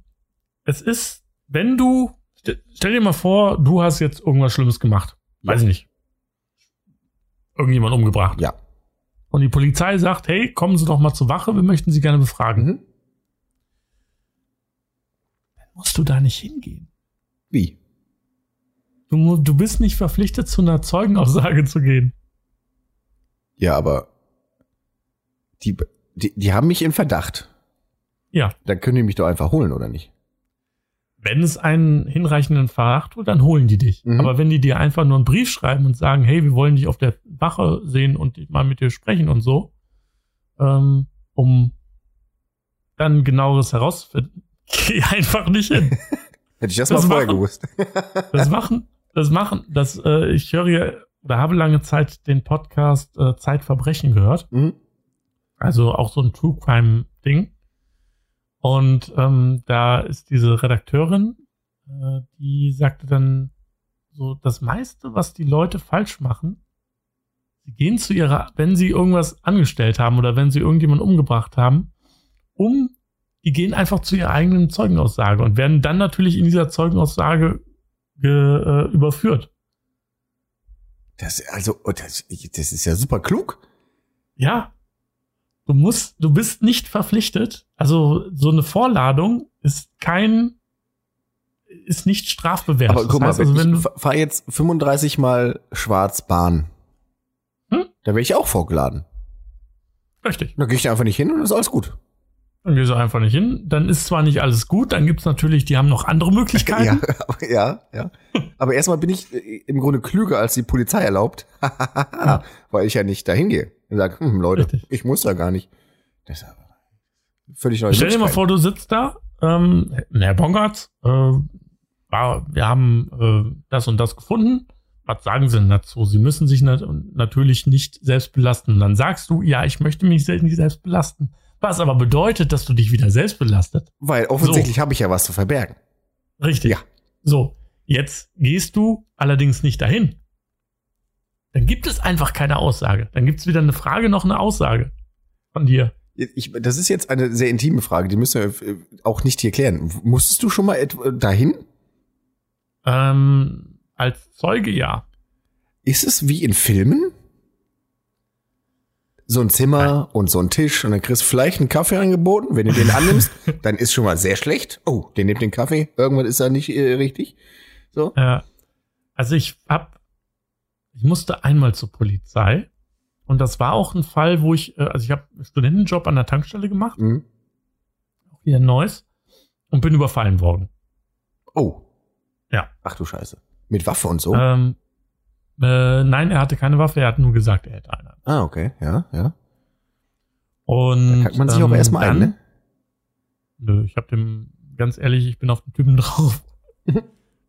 es ist, wenn du, st- stell dir mal vor, du hast jetzt irgendwas Schlimmes gemacht. Weiß ich nicht. Irgendjemand umgebracht. Ja. Und die Polizei sagt, hey, kommen Sie doch mal zur Wache, wir möchten Sie gerne befragen. Mhm. Musst du da nicht hingehen. Wie? Du, du bist nicht verpflichtet, zu einer Zeugenaussage zu gehen. Ja, aber die, die, die haben mich in Verdacht. Ja. Dann können die mich doch einfach holen, oder nicht? wenn es einen hinreichenden Verdacht tut, dann holen die dich. Mhm. Aber wenn die dir einfach nur einen Brief schreiben und sagen, hey, wir wollen dich auf der Wache sehen und mal mit dir sprechen und so, ähm, um dann genaueres herauszufinden, geh einfach nicht hin. Hätte ich das, Das mal vorher machen- gewusst. Das machen, das machen, das, äh, ich höre ja, oder habe lange Zeit den Podcast äh, Zeitverbrechen gehört. Mhm. Also auch so ein True Crime Ding. Und ähm, da ist diese Redakteurin, äh, die sagte dann so, das meiste, was die Leute falsch machen, sie gehen zu ihrer, wenn sie irgendwas angestellt haben oder wenn sie irgendjemanden umgebracht haben, um, die gehen einfach zu ihrer eigenen Zeugenaussage und werden dann natürlich in dieser Zeugenaussage ge, äh, überführt. Das, also, oh, das, das ist ja super klug. Ja. Du musst, du bist nicht verpflichtet. Also so eine Vorladung ist kein, ist nicht strafbewehrt. Aber guck mal, Das heißt also, wenn ich du, fahre jetzt 35 Mal Schwarzbahn. Hm? Da wäre ich auch vorgeladen. richtig, Da gehe ich einfach nicht hin und ist alles gut. Dann gehst du einfach nicht hin. Dann ist zwar nicht alles gut, dann gibt's natürlich, die haben noch andere Möglichkeiten. Ja, ja, ja. Aber erstmal bin ich äh, im Grunde klüger, als die Polizei erlaubt. Weil ich ja nicht dahin gehe. Und sage, hm, Leute, Richtig. ich muss da gar nicht. Das ist aber völlig neue Stell dir mal vor, du sitzt da, ähm, Herr Bongartz, äh, wir haben äh, das und das gefunden. Was sagen Sie denn dazu? Sie müssen sich nat natürlich nicht selbst belasten. Und dann sagst du, ja, ich möchte mich nicht selbst belasten. Was aber bedeutet, dass du dich wieder selbst belastet. Weil offensichtlich habe ich ja was zu verbergen. Richtig. Ja. So, jetzt gehst du allerdings nicht dahin. Dann gibt es einfach keine Aussage. Dann gibt es weder eine Frage noch eine Aussage von dir. Ich, das ist jetzt eine sehr intime Frage, die müssen wir äh, auch nicht hier klären. Musstest du schon mal etwa dahin? Ähm, als Zeuge ja. Ist es wie in Filmen? So ein Zimmer und so ein Tisch und dann kriegst du vielleicht einen Kaffee angeboten. Wenn du den annimmst, dann ist schon mal sehr schlecht. Oh, der nimmt den Kaffee. Irgendwas ist da nicht äh, richtig. So. Ja. Also ich hab, ich musste einmal zur Polizei und das war auch ein Fall, wo ich, äh, also ich habe einen Studentenjob an der Tankstelle gemacht, Mhm. auch hier in Neuss, und bin überfallen worden. Oh. Ja. Ach du Scheiße. Mit Waffe und so. Ähm, äh, nein, er hatte keine Waffe, er hat nur gesagt, er hätte eine. ah, okay. Ja, ja. Und Da kackt man sich ähm, auch erstmal ein, ne? Nö, ich habe dem, ganz ehrlich, ich bin auf den Typen drauf.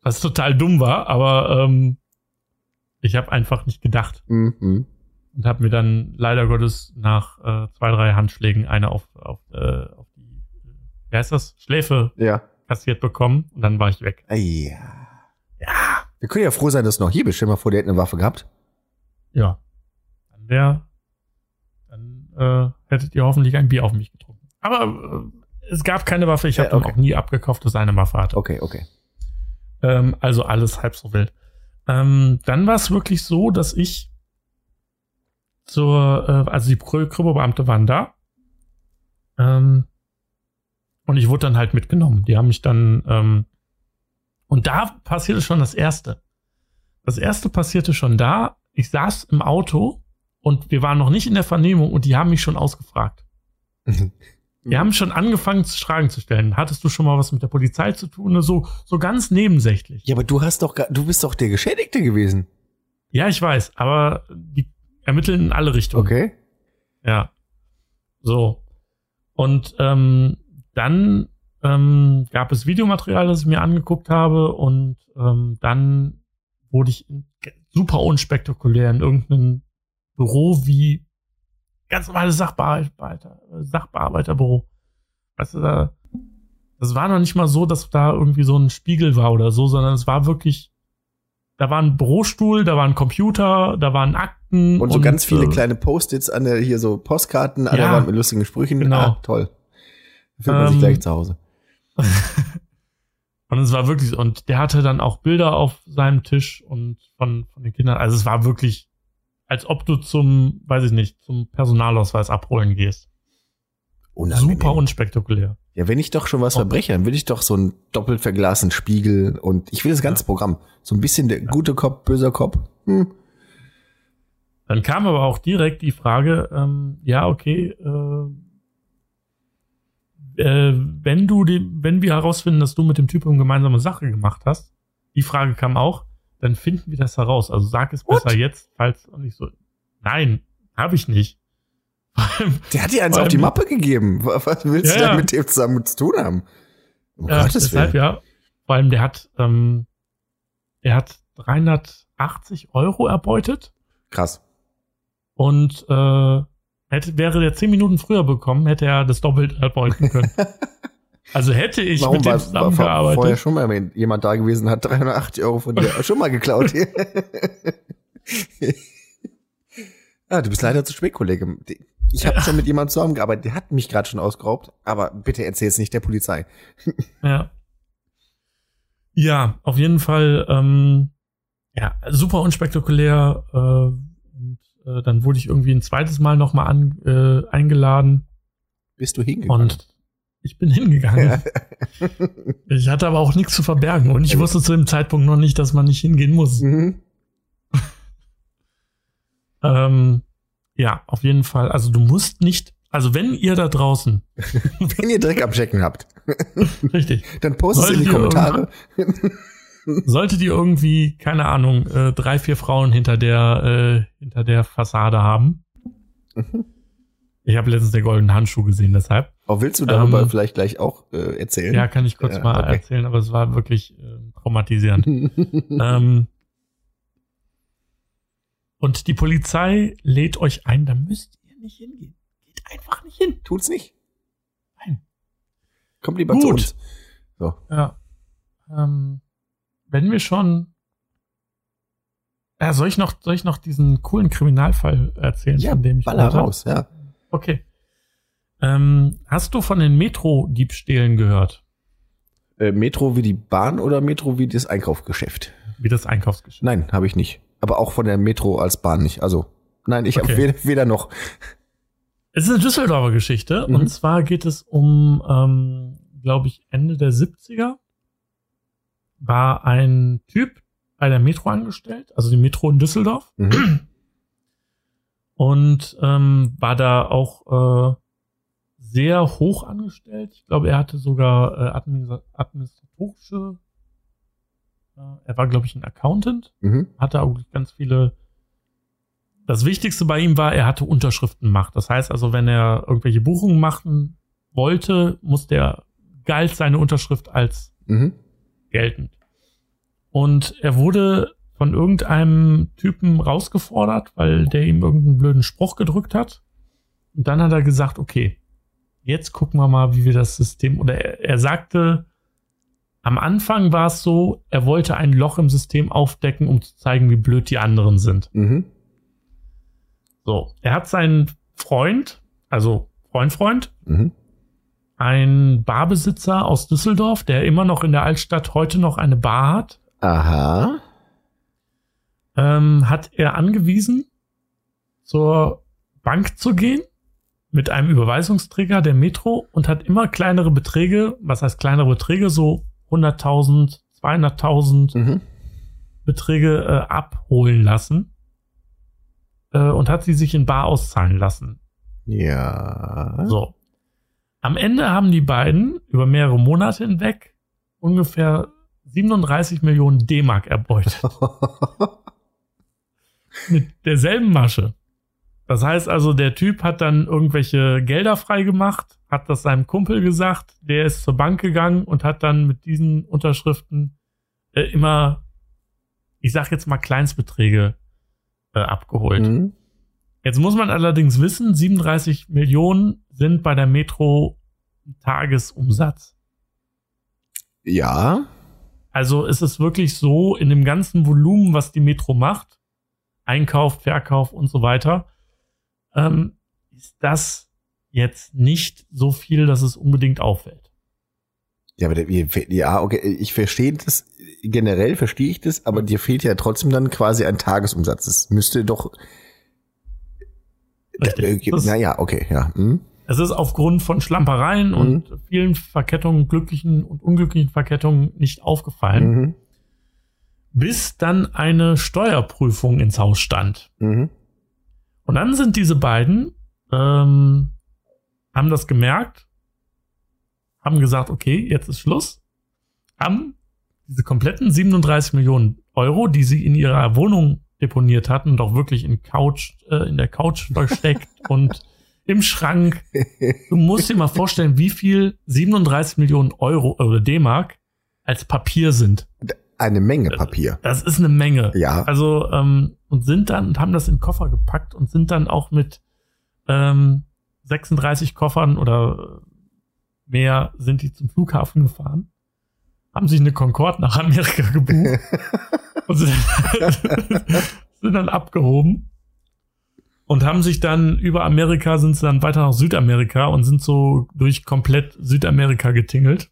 Was total dumm war, aber ähm, ich habe einfach nicht gedacht Mhm. und habe mir dann leider Gottes nach äh, zwei, drei Handschlägen eine auf, auf, äh, auf die, wie heißt das, Schläfe Ja. kassiert bekommen und dann war ich weg. Ja. Wir können ja froh sein, dass du noch hier dir mal vor, der hätte eine Waffe gehabt. Ja. Dann wär, dann äh, hättet ihr hoffentlich ein Bier auf mich getrunken. Aber äh, es gab keine Waffe, ich habe Ja, okay. auch nie abgekauft, dass er eine Waffe hatte. Okay, okay. Ähm, also alles halb so wild. Ähm, dann war es wirklich so, dass ich zur, äh, also die Kripo-Beamte waren da. Ähm, und ich wurde dann halt mitgenommen. Die haben mich dann, ähm, und da passierte schon das Erste. Das Erste passierte schon da. Ich saß im Auto und wir waren noch nicht in der Vernehmung und die haben mich schon ausgefragt. Wir haben schon angefangen, Fragen zu stellen. Hattest du schon mal was mit der Polizei zu tun? So, so ganz nebensächlich. Ja, aber du hast doch, du bist doch der Geschädigte gewesen. Ja, ich weiß, aber die ermitteln in alle Richtungen. Okay. Ja. So. Und ähm, dann ähm, gab es Videomaterial, das ich mir angeguckt habe und ähm, dann wurde ich super unspektakulär in irgendeinem Büro wie ganz normales Sachbearbeiter, Sachbearbeiterbüro. Weißt du, da, das war noch nicht mal so, dass da irgendwie so ein Spiegel war oder so, sondern es war wirklich, da war ein Bürostuhl, da war ein Computer, da waren Akten. Und so ganz viele äh, kleine Post-its an der, hier so Postkarten, an der Ja. Wand mit lustigen Sprüchen. Genau. Ah, toll. Fühlt man sich Ähm, gleich zu Hause. Und es war wirklich, und der hatte dann auch Bilder auf seinem Tisch und von, von den Kindern. Also es war wirklich, als ob du zum, weiß ich nicht, zum Personalausweis abholen gehst. Unangenehm. Super unspektakulär. Ja, wenn ich doch schon was Oh. verbreche, dann will ich doch so einen doppelt verglasten Spiegel und ich will das ganze Programm. So ein bisschen der gute Kopf, böser Kopf. Hm. Dann kam aber auch direkt die Frage, ähm, ja, okay, äh, äh, wenn du die, wenn wir herausfinden, dass du mit dem Typen gemeinsame Sache gemacht hast, die Frage kam auch, dann finden wir das heraus. Also sag es What? besser jetzt, falls nicht so. Nein, habe ich nicht. Der hat dir eins auf die Mappe gegeben. Was willst Ja, du denn mit dem zusammen zu tun haben? Um Ja, Gottes deshalb Willen. ja. Vor allem, der hat, ähm, der hat 380 Euro erbeutet Krass. und äh, hätte, wäre der 10 Minuten früher bekommen, hätte er das doppelt erbeuten können. also hätte ich Warum mit war, dem war zusammengearbeitet. vorher schon mal jemand da gewesen, hat 380 Euro von dir schon mal geklaut? ah, du bist leider zu spät, Kollege. Ich habe schon mit jemandem zusammengearbeitet, der hat mich gerade schon ausgeraubt, aber bitte erzähl es nicht der Polizei. Ja. Ja, auf jeden Fall, ähm, ja, super unspektakulär. Äh, äh, dann wurde ich irgendwie ein zweites Mal nochmal an, äh, eingeladen Bist du hingegangen? und ich bin hingegangen. Ich hatte aber auch nichts zu verbergen und ich wusste zu dem Zeitpunkt noch nicht, dass man nicht hingehen muss. Mhm. Ähm, ja, auf jeden Fall. Also du musst nicht, also wenn ihr da draußen, Wenn ihr Dreck am Checken habt, richtig, dann postet es in die Kommentare. solltet ihr irgendwie, keine Ahnung, äh, drei, vier Frauen hinter der, äh, hinter der Fassade haben. Mhm. Ich habe letztens den goldenen Handschuh gesehen, deshalb. Oh, willst du darüber Ähm, vielleicht gleich auch äh, erzählen? Ja, kann ich kurz Ja, mal okay. erzählen, aber es war wirklich äh, traumatisierend. ähm, und die Polizei lädt euch ein, da müsst ihr nicht hingehen. Geht einfach nicht hin. Tut's nicht. Nein. Kommt lieber Gut. zu uns. So. Ja. Ähm, wenn wir schon. Ja, soll ich noch, soll ich noch diesen coolen Kriminalfall erzählen, Ja, von dem ich baller raus, ja. Okay. Ähm, hast du von den Metro-Diebstählen gehört? Äh, Metro wie die Bahn oder Metro wie das Einkaufsgeschäft? Wie das Einkaufsgeschäft? Nein, habe ich nicht. Aber auch von der Metro als Bahn nicht. Also, nein, ich habe Okay. weder, weder noch. Es ist eine Düsseldorfer Geschichte. Mhm. Und zwar geht es um, ähm, glaube ich, Ende der 70er. War ein Typ bei der Metro angestellt, also die Metro in Düsseldorf. Mhm. Und ähm, war da auch äh, sehr hoch angestellt. Ich glaube, er hatte sogar äh, administ administratorische. Äh, er war, glaube ich, ein Accountant. Mhm. Hatte auch ganz viele. Das Wichtigste bei ihm war, er hatte Unterschriftenmacht. Das heißt also, wenn er irgendwelche Buchungen machen wollte, musste er galt seine Unterschrift als Mhm. Geltend. Und er wurde von irgendeinem Typen rausgefordert, weil der ihm irgendeinen blöden Spruch gedrückt hat. Und dann hat er gesagt, okay, jetzt gucken wir mal, wie wir das System, oder er, er sagte, am Anfang war es so, er wollte ein Loch im System aufdecken, um zu zeigen, wie blöd die anderen sind. Mhm. So, er hat seinen Freund, also Freund, Freund, Mhm. Ein Barbesitzer aus Düsseldorf, der immer noch in der Altstadt heute noch eine Bar hat, Aha. ähm, hat er angewiesen, zur Bank zu gehen mit einem Überweisungsträger der Metro und hat immer kleinere Beträge, was heißt kleinere Beträge, so 100.000, 200.000 Mhm. Beträge äh, abholen lassen äh, und hat sie sich in Bar auszahlen lassen. Ja. So. Am Ende haben die beiden über mehrere Monate hinweg ungefähr 37 Millionen D-Mark erbeutet. mit derselben Masche. Das heißt also, der Typ hat dann irgendwelche Gelder freigemacht, hat das seinem Kumpel gesagt, der ist zur Bank gegangen und hat dann mit diesen Unterschriften äh, immer, ich sag jetzt mal Kleinstbeträge äh, abgeholt. mhm. Jetzt muss man allerdings wissen, 37 Millionen sind bei der Metro Tagesumsatz. Ja. Also ist es wirklich so, in dem ganzen Volumen, was die Metro macht, Einkauf, Verkauf und so weiter, ähm, ist das jetzt nicht so viel, dass es unbedingt auffällt. Ja, aber der, ja, okay, ich verstehe das, generell verstehe ich das, aber dir fehlt ja trotzdem dann quasi ein Tagesumsatz. Das müsste doch, Richtig. äh, Das- naja, okay, ja. Hm. Es ist aufgrund von Schlampereien und vielen Verkettungen, glücklichen und unglücklichen Verkettungen nicht aufgefallen, Mhm. bis dann eine Steuerprüfung ins Haus stand. Mhm. Und dann sind diese beiden, ähm, haben das gemerkt haben gesagt, okay, jetzt ist Schluss, haben diese kompletten 37 Millionen Euro, die sie in ihrer Wohnung deponiert hatten und auch wirklich in Couch, äh, in der Couch versteckt und im Schrank. Du musst dir mal vorstellen, wie viel 37 Millionen Euro oder D-Mark als Papier sind. Eine Menge Papier. Das ist eine Menge. Ja. Also, ähm, und sind dann und haben das in den Koffer gepackt und sind dann auch mit ähm, 36 Koffern oder mehr sind die zum Flughafen gefahren, haben sich eine Concorde nach Amerika gebucht und sind, sind dann abgehoben und haben sich dann über Amerika sind sie dann weiter nach Südamerika und sind so durch komplett Südamerika getingelt.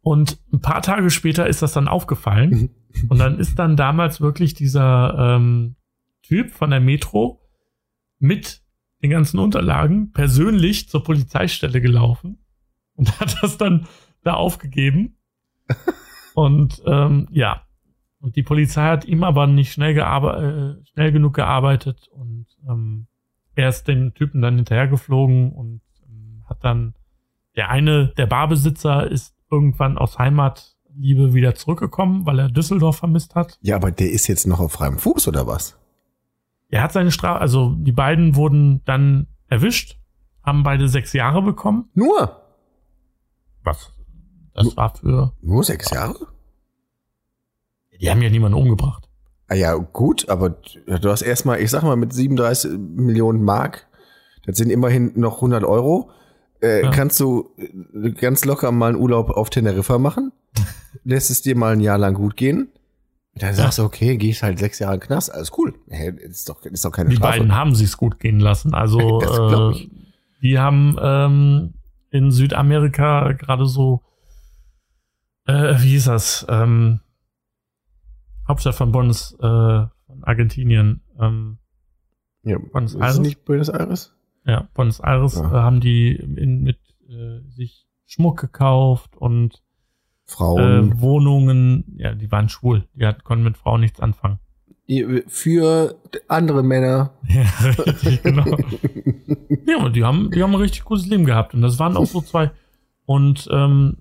Und ein paar Tage später ist das dann aufgefallen. und dann ist dann damals wirklich dieser ähm, Typ von der Metro mit den ganzen Unterlagen persönlich zur Polizeistelle gelaufen und hat das dann da aufgegeben. und ähm, ja, und die Polizei hat ihm aber nicht schnell, äh, schnell genug gearbeitet und ähm, er ist dem Typen dann hinterhergeflogen und ähm, hat dann der eine, der Barbesitzer ist irgendwann aus Heimatliebe wieder zurückgekommen, weil er Düsseldorf vermisst hat. Ja, aber der ist jetzt noch auf freiem Fuß oder was? Er hat seine Strafe, also die beiden wurden dann erwischt, haben beide sechs Jahre bekommen. Nur? Was? Das Nur, war für. Nur sechs Jahre? Die haben ja niemanden umgebracht. Ah ja, gut, aber du hast erstmal, ich sag mal, mit 37 Millionen Mark, das sind immerhin noch 100 Euro, äh, Ja. kannst du äh, ganz locker mal einen Urlaub auf Teneriffa machen, lässt es dir mal ein Jahr lang gut gehen, dann sagst du, okay, gehst halt sechs Jahre in den Knast, alles cool. Hey, ist doch, ist doch keine Die Strafe. beiden haben sich's gut gehen lassen. Also äh, die haben ähm, in Südamerika gerade so, äh, wie hieß das? Ähm, Hauptstadt von Buenos, äh, von Argentinien. Ähm, ja, Buenos ist Aires? es nicht Buenos Aires? ja, Buenos Aires Ja. äh, haben die in, mit äh, sich Schmuck gekauft und Frauen. äh, Wohnungen. Ja, die waren schwul. Die hat, konnten mit Frauen nichts anfangen. für andere Männer. Ja, richtig, genau. Ja, aber die haben, die haben ein richtig gutes Leben gehabt. Und das waren auch so zwei. Und ähm,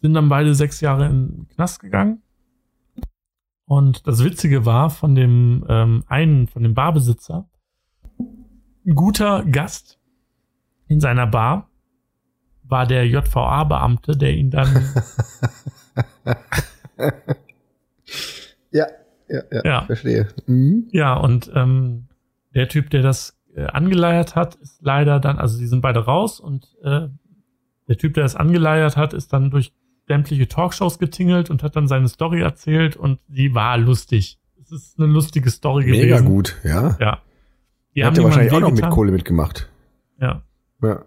sind dann beide sechs Jahre in den Knast gegangen. Und das Witzige war, von dem ähm, einen, von dem Barbesitzer, ein guter Gast in seiner Bar war der JVA-Beamte, der ihn dann, Ja, ja, ja, Ja. verstehe. Mhm. ja, und ähm, der Typ, der das äh, angeleiert hat, ist leider dann, also die sind beide raus und äh, der Typ, der das angeleiert hat, ist dann durch sämtliche Talkshows getingelt und hat dann seine Story erzählt und die war lustig. Es ist eine lustige Story Mega gewesen. gut, ja. Ja. Die Hat ja wahrscheinlich auch noch mit. Kohle mitgemacht. Ja. Ja.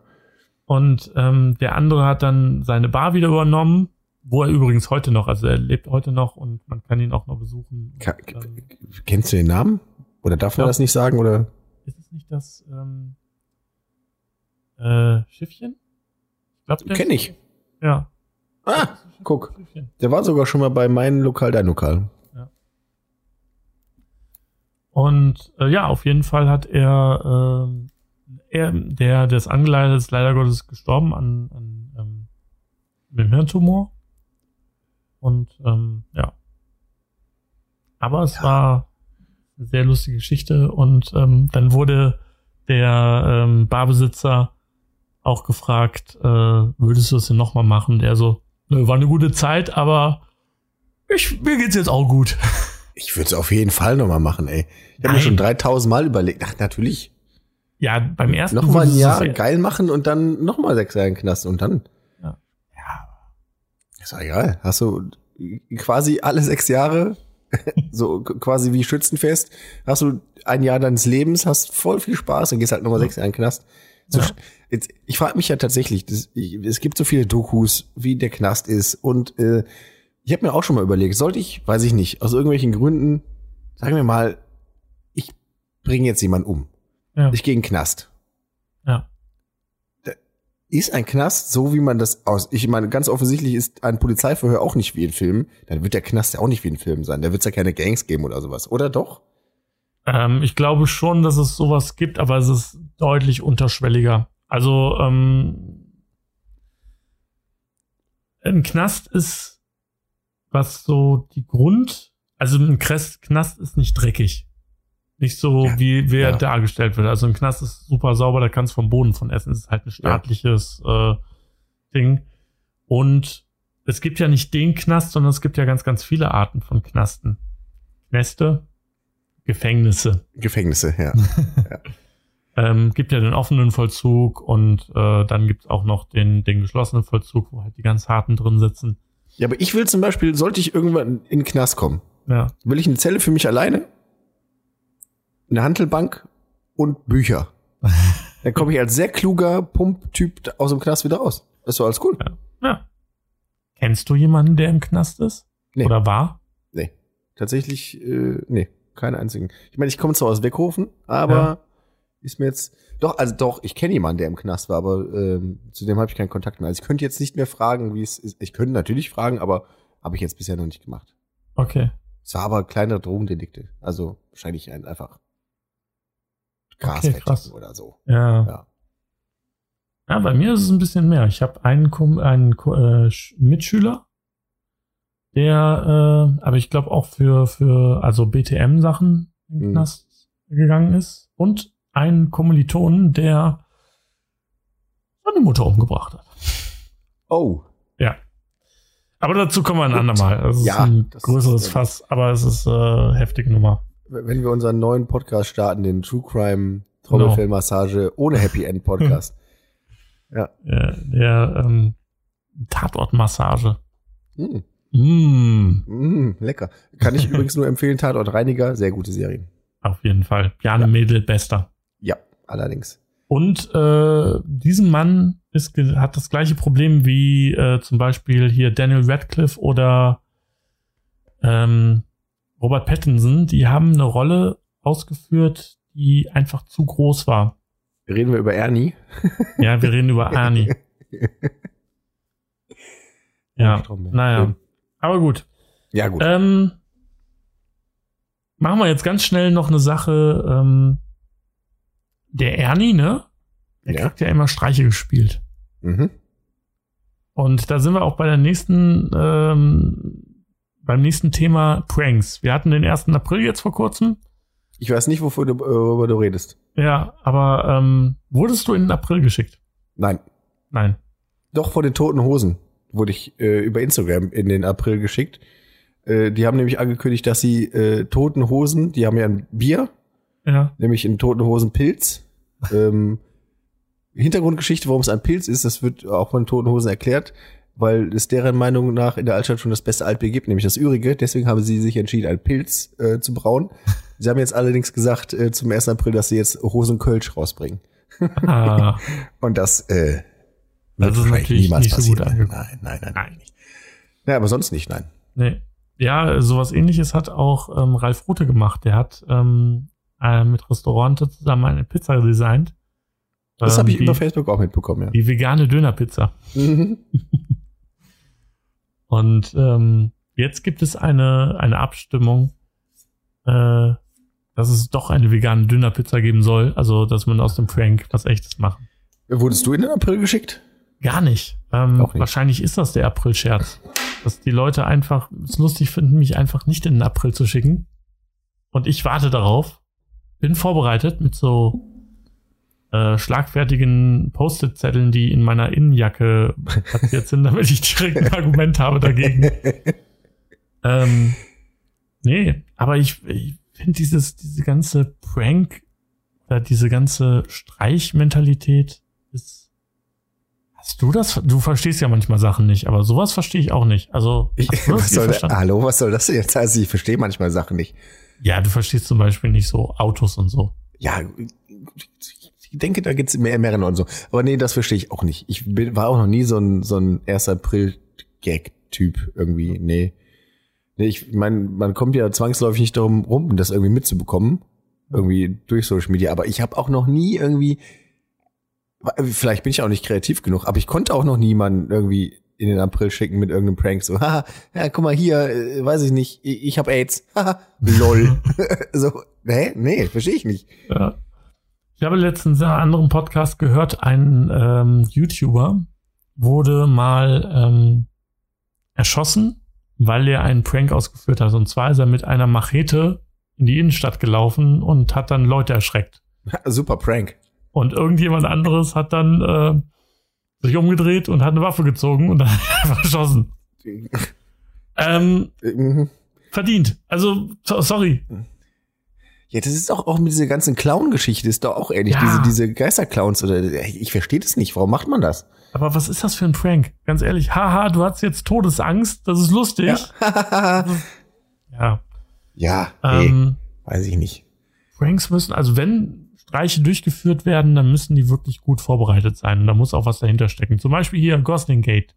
Und ähm, der andere hat dann seine Bar wieder übernommen, wo er übrigens heute noch, also er lebt heute noch und man kann ihn auch noch besuchen. Ka Und, Kennst du den Namen? Oder darf man Ja. das nicht sagen? Oder? ist es nicht das ähm, äh, Schiffchen? Ich Kenn ich. Ja. Ah, guck. Der war sogar schon mal bei meinem Lokal, dein Lokal. Und äh, ja, auf jeden Fall hat er, ähm, er der des angeleitet ist leider Gottes gestorben an, an ähm, mit einem Hirntumor. Und ähm, ja. Aber es war eine sehr lustige Geschichte und ähm, dann wurde der ähm, Barbesitzer auch gefragt, äh, würdest du es denn nochmal machen? Der so, "Nö, war eine gute Zeit, aber ich, mir geht's jetzt auch gut. Ich würde es auf jeden Fall nochmal machen, ey. Ich habe mir schon 3000 Mal überlegt. Ach, natürlich. Ja, beim ersten Nochmal ein Jahr geil machen und dann nochmal sechs Jahre in den Knast und dann. Ja. Ja. Ist doch egal. Hast du quasi alle sechs Jahre, so quasi wie Schützenfest, hast du ein Jahr deines Lebens, hast voll viel Spaß und gehst halt nochmal sechs Jahre in den Knast. So, Ja. jetzt, ich frage mich ja tatsächlich, das, ich, es gibt so viele Dokus, wie der Knast ist und äh, ich habe mir auch schon mal überlegt, sollte ich, weiß ich nicht, aus irgendwelchen Gründen, sagen wir mal, ich bringe jetzt jemanden um. Ja. Ich gehe in den Knast. Ja. Ist ein Knast so, wie man das aus, ich meine, ganz offensichtlich ist ein Polizeiverhör auch nicht wie in Filmen, dann wird der Knast ja auch nicht wie in Filmen sein. Da wird es ja keine Gangs geben oder sowas, oder doch? Ähm, ich glaube schon, dass es sowas gibt, aber es ist deutlich unterschwelliger. Also, ähm, ein Knast ist, was so die Grund, also ein Knast, ist nicht dreckig. Nicht so, Ja, wie wer ja. dargestellt wird. Also ein Knast ist super sauber, da kannst du vom Boden von essen. Es ist halt ein staatliches äh, Ding. Und es gibt ja nicht den Knast, sondern es gibt ja ganz, ganz viele Arten von Knasten. Knäste, Gefängnisse. Gefängnisse, ja. Ähm, gibt ja den offenen Vollzug und äh, dann gibt's auch noch den, den geschlossenen Vollzug, wo halt die ganz harten drin sitzen. ja, aber ich will zum Beispiel, sollte ich irgendwann in den Knast kommen, Ja. will ich eine Zelle für mich alleine, eine Handelbank und Bücher. Dann komme ich als sehr kluger Pumptyp aus dem Knast wieder raus. Das doch alles cool. Ja. ja. Kennst du jemanden, der im Knast ist? Nee. Oder war? Nee. Tatsächlich, äh, nee, keinen einzigen. Ich meine, ich komme zwar aus Weckhofen, aber Ja. ist mir jetzt. Doch, also doch, ich kenne jemanden, der im Knast war, aber ähm, zu dem habe ich keinen Kontakt mehr. Also ich könnte jetzt nicht mehr fragen, wie es ist. Ich könnte natürlich fragen, aber habe ich jetzt bisher noch nicht gemacht. Okay. Es war aber kleinere Drogendelikte. Also wahrscheinlich ein, einfach Gras Okay, krass. oder so. Ja. Ja. Ja, bei mir ist es ein bisschen mehr. Ich habe einen, einen äh, Sch- Mitschüler, der, äh, aber ich glaube auch für, für also BTM-Sachen in den Mhm. Gegangen ist. Und einen Kommilitonen, der seine Mutter umgebracht hat. Oh, Ja. Aber dazu kommen wir ein Gut. andermal. Das ist Ja, ein das größeres ist- Fass, aber es ist äh, heftige Nummer. wenn wir unseren neuen Podcast starten, den True Crime Trommelfellmassage ohne Happy End Podcast. ja. Äh, der ähm, Tatortmassage. Mm, Mm, mm, lecker. Kann ich übrigens nur empfehlen, Tatort Reiniger, sehr gute Serien. auf jeden Fall. Bjarne Ja. Mädel, bester. Ja, allerdings. Und äh, diesem Mann ist, hat das gleiche Problem wie äh, zum Beispiel hier Daniel Radcliffe oder ähm, Robert Pattinson. Die haben eine Rolle ausgeführt, die einfach zu groß war. Reden wir über Ernie. Ja, wir reden über Arnie. Ja, naja. Aber gut. Ja, gut. Ähm, machen wir jetzt ganz schnell noch eine Sache. Ähm, der Ernie, ne? Der Ja. kriegt ja immer Streiche gespielt. Mhm. Und da sind wir auch bei der nächsten, ähm, beim nächsten Thema Pranks. Wir hatten den 1. April jetzt vor kurzem. Ich weiß nicht, wovon du, worüber du redest. Ja, aber ähm, wurdest du in den April geschickt? Nein. Nein. Doch vor den toten Hosen wurde ich äh, über Instagram in den April geschickt. Äh, die haben nämlich angekündigt, dass sie äh, toten Hosen, die haben ja ein Bier, Ja. nämlich in toten Hosen Pilz. ähm, Hintergrundgeschichte, warum es ein Pilz ist, das wird auch von toten Hosen erklärt, weil es deren Meinung nach in der Altstadt schon das beste Altbier gibt, nämlich das Ürige. Deswegen haben sie sich entschieden, ein Pilz äh, zu brauen. Sie haben jetzt allerdings gesagt äh, zum 1. April, dass sie jetzt Hosen Kölsch rausbringen. Ah, Und das, äh, Das ist natürlich nicht so gut angekommen. Nein, nein, nein, Nein. Ja, aber sonst nicht, nein. nee. Ja, sowas ähnliches hat auch ähm, Ralf Rute gemacht. Der hat ähm, äh, mit Restaurante zusammen eine Pizza designt. Das Ähm, habe ich die, über Facebook auch mitbekommen, ja. Die vegane Dönerpizza. Mhm. Und ähm, jetzt gibt es eine, eine Abstimmung, äh, dass es doch eine vegane Dönerpizza geben soll. Also, dass man aus dem Prank was echtes machen. Wurdest du in den April geschickt? Gar nicht. Ähm, nicht. Wahrscheinlich ist das der April-Scherz. Dass die Leute einfach es lustig finden, mich einfach nicht in den April zu schicken. Und ich warte darauf. Bin vorbereitet mit so äh, schlagfertigen Post-it-Zetteln, die in meiner Innenjacke platziert sind, damit ich direkt ein Argument habe dagegen. Ähm, nee, aber ich, ich finde dieses, diese ganze Prank oder diese ganze Streichmentalität ist. Hast du das? Du verstehst ja manchmal Sachen nicht, aber sowas verstehe ich auch nicht. Also, Ich, was soll da, hallo, was soll das jetzt? Also ich verstehe manchmal Sachen nicht. Ja, du verstehst zum Beispiel nicht so Autos und so. Ja, ich denke, da gibt's mehr, mehrere und so. Aber nee, das verstehe ich auch nicht. Ich bin, war auch noch nie so ein, so ein 1. April-Gag-Typ irgendwie. Nee. Nee, ich meine, man kommt ja zwangsläufig nicht darum rum, das irgendwie mitzubekommen. Irgendwie durch Social Media. Aber ich habe auch noch nie irgendwie, vielleicht bin ich auch nicht kreativ genug, aber ich konnte auch noch niemanden irgendwie in den April schicken mit irgendeinem Prank. So, haha, ja, guck mal hier, äh, weiß ich nicht, ich, ich habe AIDS. Haha, lol. so, hä? Nee, verstehe ich nicht. Ja. Ich habe letztens in einem anderen Podcast gehört, ein ähm, YouTuber wurde mal ähm, erschossen, weil er einen Prank ausgeführt hat. Und zwar ist er mit einer Machete in die Innenstadt gelaufen und hat dann Leute erschreckt. Super Prank. Und irgendjemand anderes hat dann äh, sich umgedreht und hat eine Waffe gezogen und dann verschossen. Ähm, Mhm. verdient. Also, so, sorry. Ja, das ist auch, auch mit dieser ganzen Clown-Geschichte, ist doch auch ähnlich. Ja. Diese, diese Geisterclowns oder ich verstehe das nicht. Warum macht man das? Aber was ist das für ein Prank? Ganz ehrlich. Haha, du hast jetzt Todesangst. Das ist lustig. Ja, Ja. ja nee, Ähm, weiß ich nicht. Pranks müssen, also wenn Streiche durchgeführt werden, dann müssen die wirklich gut vorbereitet sein. Und da muss auch was dahinter stecken. Zum Beispiel hier Gosling Gate.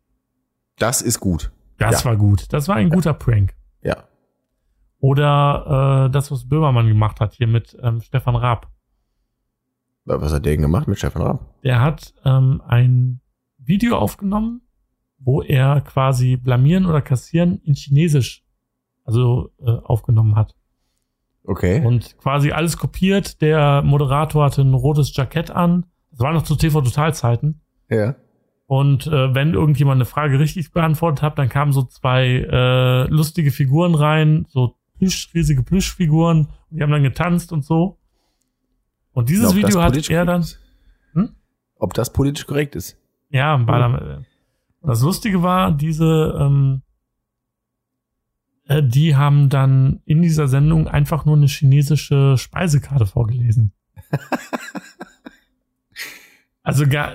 Das ist gut. Das Ja. war gut. Das war ein guter Prank. Ja. Oder äh, das, was Böhmermann gemacht hat hier mit ähm, Stefan Raab. Was hat der denn gemacht mit Stefan Raab? Der hat ähm, ein Video aufgenommen, wo er quasi blamieren oder kassieren in Chinesisch also äh, aufgenommen hat. Okay. Und quasi alles kopiert. Der Moderator hatte ein rotes Jackett an. Das war noch zu TV-Total-Zeiten. ja. Und äh, wenn irgendjemand eine Frage richtig beantwortet hat, dann kamen so zwei äh, lustige Figuren rein, so Plüsch, riesige Plüschfiguren. Und die haben dann getanzt und so. Und dieses Video hat er dann? Hm? Ob das politisch korrekt ist? ja, war dann, äh, das Lustige war, diese, ähm, äh, die haben dann in dieser Sendung einfach nur eine chinesische Speisekarte vorgelesen. also gar,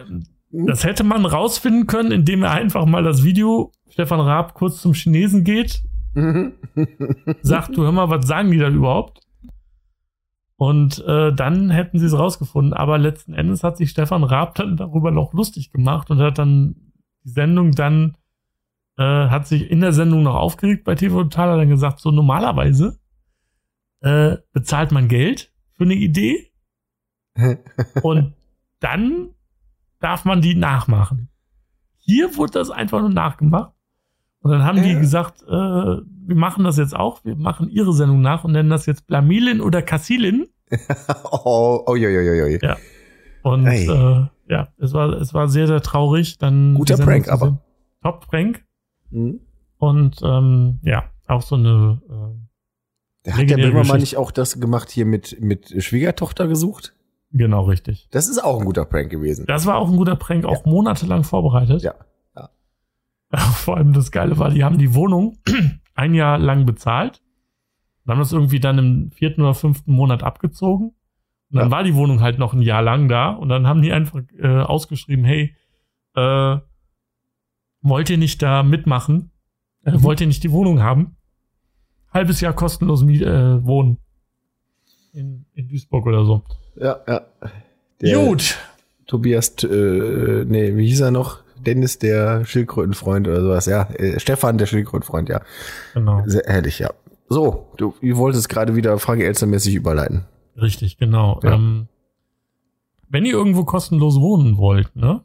das hätte man rausfinden können, indem er einfach mal das Video Stefan Raab kurz zum Chinesen geht, sagt, du hör mal, was sagen die da überhaupt? Und äh, dann hätten sie es rausgefunden. Aber letzten Endes hat sich Stefan Raab dann darüber noch lustig gemacht und hat dann die Sendung dann, äh, hat sich in der Sendung noch aufgeregt bei TV Total, hat dann gesagt, so normalerweise äh, bezahlt man Geld für eine Idee und dann darf man die nachmachen. Hier wurde das einfach nur nachgemacht. Und dann haben die Ja. gesagt, äh, wir machen das jetzt auch, wir machen ihre Sendung nach und nennen das jetzt Blamilin oder Kassilin. oh, oh, jo, jo, jo. Ja. Und Ei. äh, ja, es war, es war sehr, sehr traurig. Dann Guter Prank, aber. sehen. Top-Prank. Mhm. Und ähm, ja, auch so eine äh, hat der Böhmermann nicht auch das gemacht hier mit, mit Schwiegertochter gesucht? Genau, richtig. Das ist auch ein guter Prank gewesen. Das war auch ein guter Prank, auch monatelang vorbereitet. Ja. Vor allem das Geile war, die haben die Wohnung ein Jahr lang bezahlt und haben das irgendwie dann im vierten oder fünften Monat abgezogen. Und dann Ja. war die Wohnung halt noch ein Jahr lang da und dann haben die einfach äh, ausgeschrieben, hey, äh, wollt ihr nicht da mitmachen? Äh, Mhm. Wollt ihr nicht die Wohnung haben? Halbes Jahr kostenlos äh, wohnen. In, in Duisburg oder so. Ja, ja. Der Gut. Tobias, äh, nee, wie hieß er noch? Dennis, der Schildkrötenfreund oder sowas, ja. Äh, Stefan, der Schildkrötenfreund, ja. Genau. Sehr herrlich, ja. So, du, du wolltest gerade wieder Frage Elster-mäßig überleiten. Richtig, genau. Ja. Ähm, wenn ihr irgendwo kostenlos wohnen wollt, ne?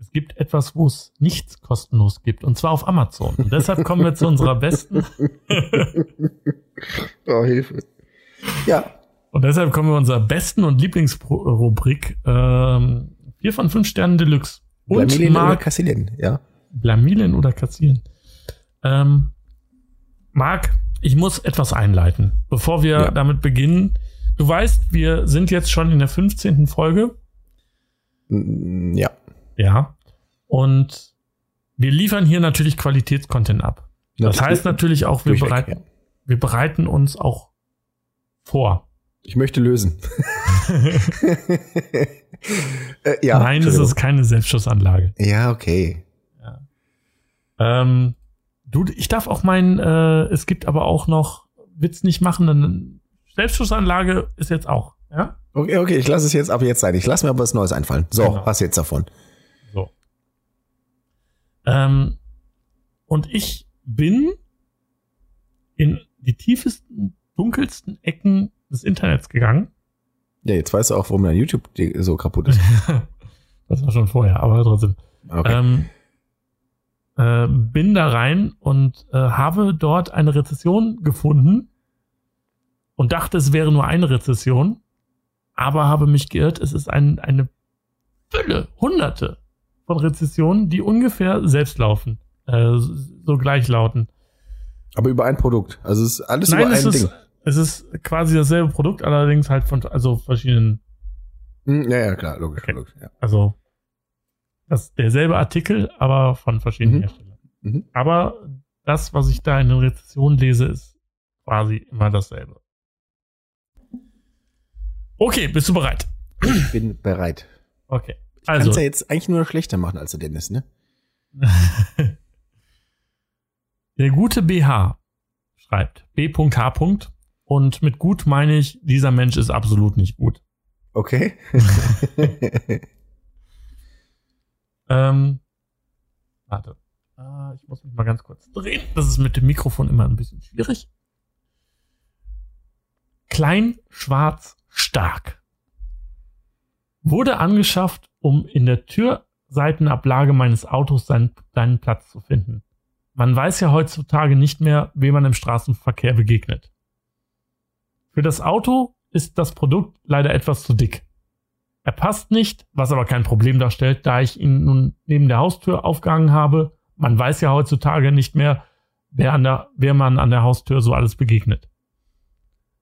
Es gibt etwas, wo es nichts kostenlos gibt, und zwar auf Amazon. Und deshalb kommen wir zu unserer besten, Oh, Hilfe. Ja, und deshalb kommen wir unserer besten und Lieblingsrubrik, ähm, vier von fünf Sternen Deluxe. Und Blamilien oder Marc, Kassilien, ja. Blamilen oder kassieren. Ähm, Marc, ich muss etwas einleiten, bevor wir Ja. damit beginnen. Du weißt, wir sind jetzt schon in der 15. Folge. Mm, Ja. Ja. Und wir liefern hier natürlich Qualitätscontent ab. Das Natürlich. heißt natürlich auch, wir bereiten, ja. wir bereiten uns auch vor. Ich möchte lösen. äh, ja, Nein, es ist keine Selbstschussanlage. Ja, okay. Ähm, du, ich darf auch meinen, äh, es gibt aber auch noch Witz nicht machen, dann Selbstschussanlage ist jetzt auch, ja? Okay, okay, ich lasse es jetzt ab jetzt sein. Ich lasse mir aber was Neues einfallen. So, Genau. was jetzt davon? Ähm, und ich bin in die tiefesten, dunkelsten Ecken des Internets gegangen. Ja, jetzt weißt du auch, warum dein YouTube so kaputt ist. das war schon vorher, aber trotzdem. Okay. Ähm, äh, bin da rein und äh, habe dort eine Rezession gefunden und dachte, es wäre nur eine Rezession, aber habe mich geirrt. Es ist ein, eine Fülle, Hunderte von Rezessionen, die ungefähr selbst laufen. äh, so gleichlauten. Aber über ein Produkt. Also es ist alles Nein, über es ein ist, Ding. es ist quasi dasselbe Produkt, allerdings halt von also verschiedenen, Hm, ja, ja, klar, logisch, Okay. logisch. Ja. also das derselbe Artikel, aber von verschiedenen Mhm. Herstellern. Mhm. Aber das, was ich da in den Rezessionen lese, ist quasi immer dasselbe. Okay, bist du bereit? Ich bin bereit. Okay. Kannst Also, ja jetzt eigentlich nur noch schlechter machen als der Dennis, ne? der gute BH schreibt B.H. und mit gut meine ich, dieser Mensch ist absolut nicht gut. Okay. Ähm, warte. Ah, ich muss mich mal ganz kurz drehen. Das ist mit dem Mikrofon immer ein bisschen schwierig. Klein, schwarz, stark. Wurde angeschafft, um in der Türseitenablage meines Autos seinen, seinen Platz zu finden. Man weiß ja heutzutage nicht mehr, wem man im Straßenverkehr begegnet. Für das Auto ist das Produkt leider etwas zu dick. Er passt nicht, was aber kein Problem darstellt, da ich ihn nun neben der Haustür aufgehangen habe. Man weiß ja heutzutage nicht mehr, wer, an der, wer man an der Haustür so alles begegnet.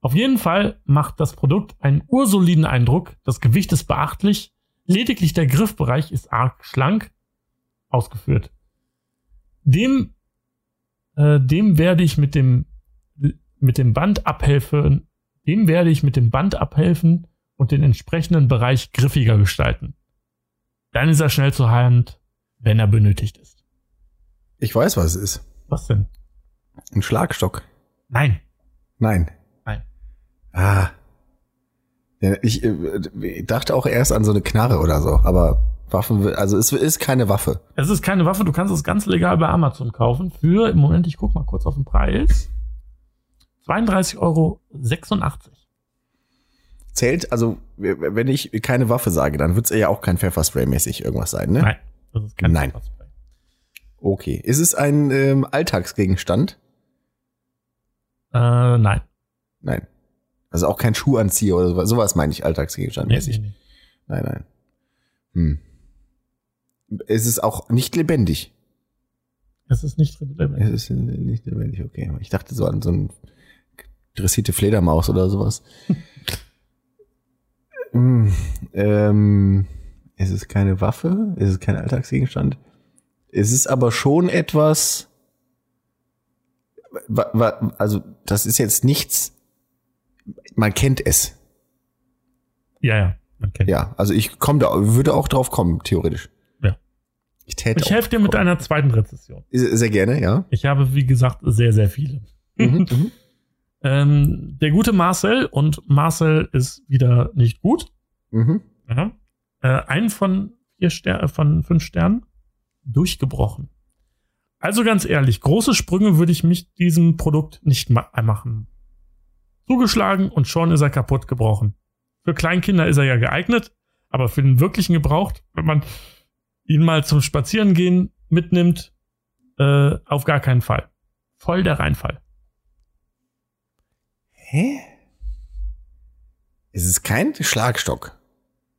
Auf jeden Fall macht das Produkt einen ursoliden Eindruck, das Gewicht ist beachtlich, lediglich der Griffbereich ist arg schlank ausgeführt. Dem, äh, dem werde ich mit dem, mit dem Band abhelfen, dem werde ich mit dem Band abhelfen und den entsprechenden Bereich griffiger gestalten. Dann ist er schnell zur Hand, wenn er benötigt ist. Ich weiß, was es ist. Was denn? Ein Schlagstock. Nein. Nein. Nein. Ah. Ja, ich äh, dachte auch erst an so eine Knarre oder so, aber Waffen, also es ist keine Waffe. Es ist keine Waffe, du kannst es ganz legal bei Amazon kaufen. Für, im Moment, ich guck mal kurz auf den Preis. 32,86 Euro. Zählt, also wenn ich keine Waffe sage, dann wird es ja auch kein Pfefferspray-mäßig irgendwas sein, ne? Nein, das ist kein Nein. Pfefferspray. Okay. Ist es ein ähm, Alltagsgegenstand? Äh, nein. Nein. Also auch kein Schuhanzieher oder sowas, sowas meine ich Nee, alltagsgegenstandmäßig. nee, nee. Nein, nein. Hm. Es ist auch nicht lebendig. Es ist nicht relevant. Es ist nicht lebendig, okay. Ich dachte so an so eine dressierte Fledermaus oder sowas. Hm, ähm, es ist keine Waffe, es ist kein Alltagsgegenstand. Es ist aber schon etwas. wa- wa- Also, das ist jetzt nichts. Man kennt es. Ja, ja, man kennt. Ja, also ich komme da, würde auch drauf kommen, theoretisch. Ja. Ich täte Ich helfe dir mit drauf einer zweiten Rezession. kommen. Sehr gerne, ja. Ich habe, wie gesagt, sehr, sehr viele. Mhm, mhm. Ähm, der gute Marcel und Marcel ist wieder nicht gut. Mhm. Ja. Äh, ein von vier Ster von fünf Sternen durchgebrochen. Also ganz ehrlich, große Sprünge würde ich mich diesem Produkt nicht ma machen. Zugeschlagen und schon ist er kaputt gebrochen. Für Kleinkinder ist er ja geeignet, aber für den wirklichen Gebrauch, wenn man ihn mal zum Spazierengehen mitnimmt, äh, auf gar keinen Fall. Voll der Reinfall. Hä? Ist es kein Schlagstock?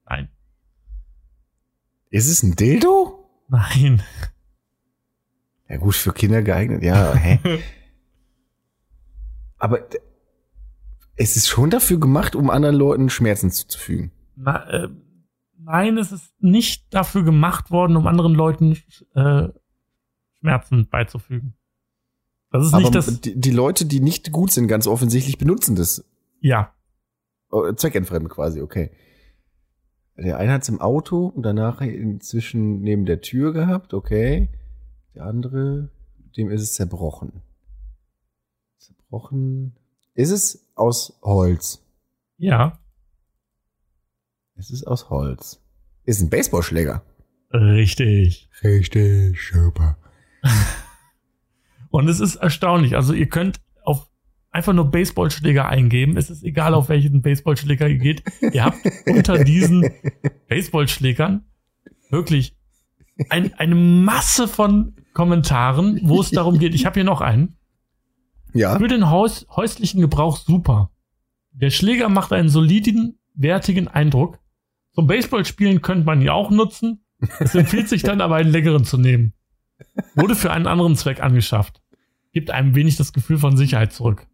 Nein. Ist es ein Dildo? Nein. Ja gut, für Kinder geeignet, ja, hä? Aber es ist schon dafür gemacht, um anderen Leuten Schmerzen zuzufügen. Na, äh, nein, es ist nicht dafür gemacht worden, um anderen Leuten äh, Schmerzen beizufügen. Das ist Aber nicht das. die, die Leute, die nicht gut sind, ganz offensichtlich benutzen das. Ja, Oh, zweckentfremd quasi, okay. Der eine hat es im Auto und danach inzwischen neben der Tür gehabt, okay. Der andere, dem ist es zerbrochen. Zerbrochen. Ist es aus Holz? ja, Es ist aus Holz. Ist ein Baseballschläger. richtig. Richtig, super. Und es ist erstaunlich. Also ihr könnt auf einfach nur Baseballschläger eingeben. Es ist egal, auf welchen Baseballschläger ihr geht. Ihr habt unter diesen Baseballschlägern wirklich ein, eine Masse von Kommentaren, wo es darum geht. Ich habe hier noch einen. Ja. Für den Haus, häuslichen Gebrauch super. Der Schläger macht einen soliden, wertigen Eindruck. Zum Baseballspielen könnte man ihn auch nutzen. Es empfiehlt sich dann aber einen längeren zu nehmen. Wurde für einen anderen Zweck angeschafft. Gibt einem wenig das Gefühl von Sicherheit zurück.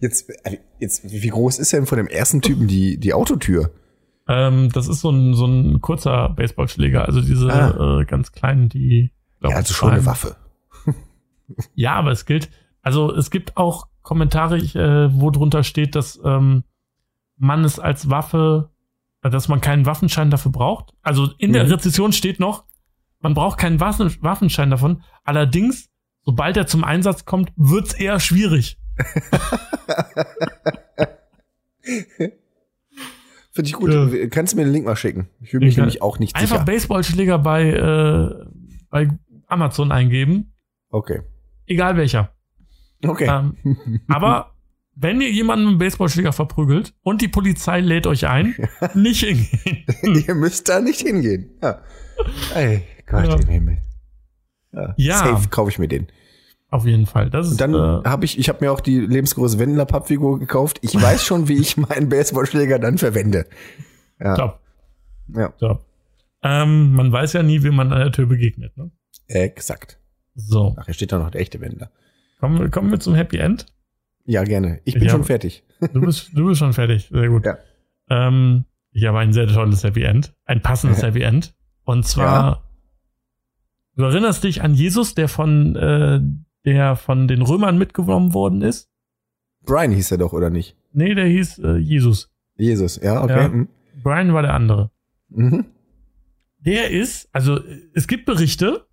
Jetzt, jetzt, wie groß ist denn von dem ersten Typen die, die Autotür? Ähm, das ist so ein, so ein kurzer Baseballschläger, also diese Ah. äh, ganz kleinen, die. glaub Ja, also schon eine Waffe. Ja, aber es gilt, also es gibt auch Kommentare, äh, wo drunter steht, dass ähm, man es als Waffe, äh, dass man keinen Waffenschein dafür braucht. Also in der Mhm. Rezession steht noch, man braucht keinen Waffen Waffenschein davon. Allerdings, sobald er zum Einsatz kommt, wird's eher schwierig. Finde ich gut. Ja. Kannst du mir den Link mal schicken? Ich fühle mich nämlich auch nicht Einfach sicher. Baseballschläger bei, äh, bei Amazon eingeben, Okay. Egal welcher. Okay. Ähm, aber wenn ihr jemanden mit einem Baseballschläger verprügelt und die Polizei lädt euch ein, nicht hingehen. Ihr müsst da nicht hingehen. Ja. Ey, Gott Ja. im Himmel. Ja. Ja. Safe kaufe ich mir den. Auf jeden Fall. Das ist Und dann äh, habe ich, ich habe mir auch die lebensgroße Wendler Pappfigur gekauft. Ich weiß schon, wie ich meinen Baseballschläger dann verwende. Ja. top, ja. top. Ähm, man weiß ja nie, wem man an der Tür begegnet. Ne? Exakt. So, Ach, hier steht da noch der echte Wendler. kommen, wir- kommen wir zum Happy End. Ja, gerne. Ich bin Ja. schon fertig. Du bist, du bist schon fertig. Sehr gut. Ja. Ähm, ich habe ein sehr tolles Happy End. Ein passendes Happy End. Und zwar, du erinnerst dich an Jesus, der von, äh, der von den Römern mitgenommen worden ist? Brian hieß er doch, oder nicht? Nee, der hieß äh, Jesus. Jesus, ja, okay. Ja. Mhm. Brian war der andere. Mhm. Der ist, also es gibt Berichte,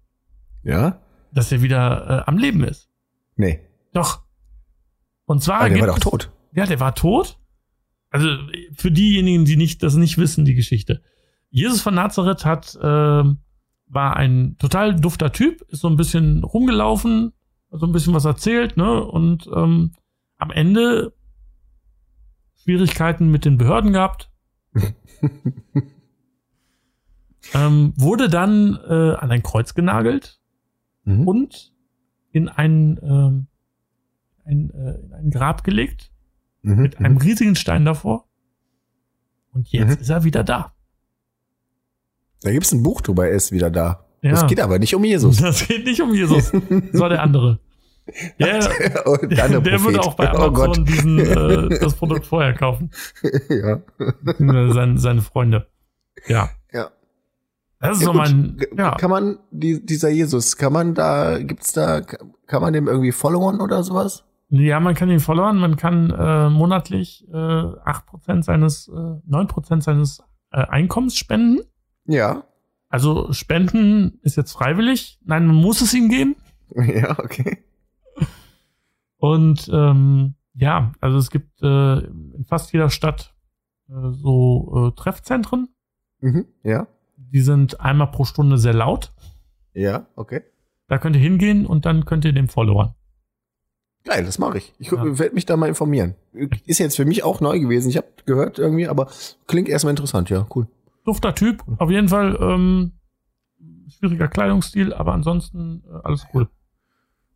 Ja? Dass er wieder äh, am Leben ist. Nee. Doch. Und zwar Aber der war doch tot. Ja, der war tot. Also für diejenigen, die nicht das nicht wissen, die Geschichte. Jesus von Nazareth hat ähm, war ein total dufter Typ, ist so ein bisschen rumgelaufen, hat so ein bisschen was erzählt, ne? Und ähm, am Ende Schwierigkeiten mit den Behörden gehabt. ähm, wurde dann äh, an ein Kreuz genagelt Mhm. und in ein, ähm, ein, äh, in ein Grab gelegt Mhm. mit einem riesigen Stein davor. Und jetzt Mhm. ist er wieder da. Da gibt's ein Buch drüber, er ist wieder da. Ja. Das geht aber nicht um Jesus. Das geht nicht um Jesus. Das war der andere. Der, der, der würde auch bei Oh. Amazon diesen, äh, das Produkt vorher kaufen. ja. Seine, seine Freunde. Ja. Das ist Ja, so mein. Ja. Kann man, die, dieser Jesus, kann man da, gibt's da, kann man dem irgendwie followern oder sowas? ja, man kann ihn followern. Man kann äh, monatlich äh, 8% seines, äh, 9% seines äh, Einkommens spenden. Ja. Also Spenden ist jetzt freiwillig. Nein, man muss es ihm geben. Ja, okay. Und ähm, ja, also es gibt äh, in fast jeder Stadt äh, so äh, Treffzentren. Mhm. Ja. Die sind einmal pro Stunde sehr laut. Ja, okay. Da könnt ihr hingehen und dann könnt ihr dem followern. Geil, das mache ich. Ich Ja. werde mich da mal informieren. Ist jetzt für mich auch neu gewesen. Ich habe gehört irgendwie, aber klingt erstmal interessant, ja, cool. Dufter Typ, auf jeden Fall ähm, schwieriger Kleidungsstil, aber ansonsten äh, alles cool.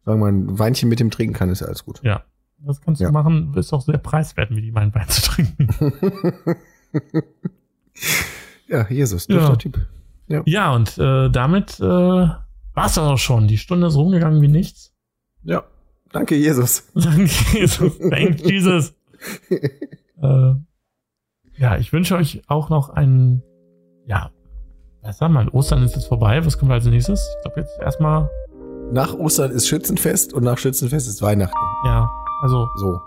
Sagen wir mal, ein Weinchen mit dem trinken kann, ist ja alles gut. Ja, das kannst Ja. du machen. Ist auch sehr preiswert, mit ihm einen Wein zu trinken. ja, Jesus, Ja. Typ. ja, und äh, damit äh, war es das auch schon. Die Stunde ist rumgegangen wie nichts. Ja. Danke, Jesus. Danke, Jesus. Thank Jesus. äh, ja, ich wünsche euch auch noch einen, ja, was sagen wir mal, Ostern ist jetzt vorbei. Was kommt als nächstes? Ich glaube jetzt erstmal, Nach Ostern ist Schützenfest und nach Schützenfest ist Weihnachten. ja, also So.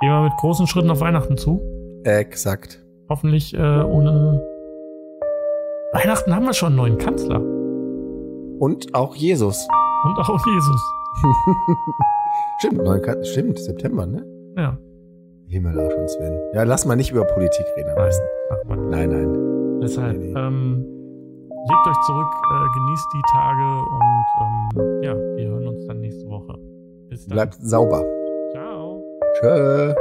gehen wir mit großen Schritten auf Weihnachten zu. Exakt. Hoffentlich äh, ohne. Weihnachten haben wir schon einen neuen Kanzler. Und auch Jesus. Und auch Jesus. Stimmt, neun Ka- stimmt, September, ne? Ja. Himmelarsch und Sven. Ja, lass mal nicht über Politik reden am Nein, besten. ach man. Nein, nein. Deshalb, Nee, nee. ähm, legt euch zurück, äh, genießt die Tage und ähm, ja, wir hören uns dann nächste Woche. Bis dann. Bleibt sauber. Ciao. Tschö.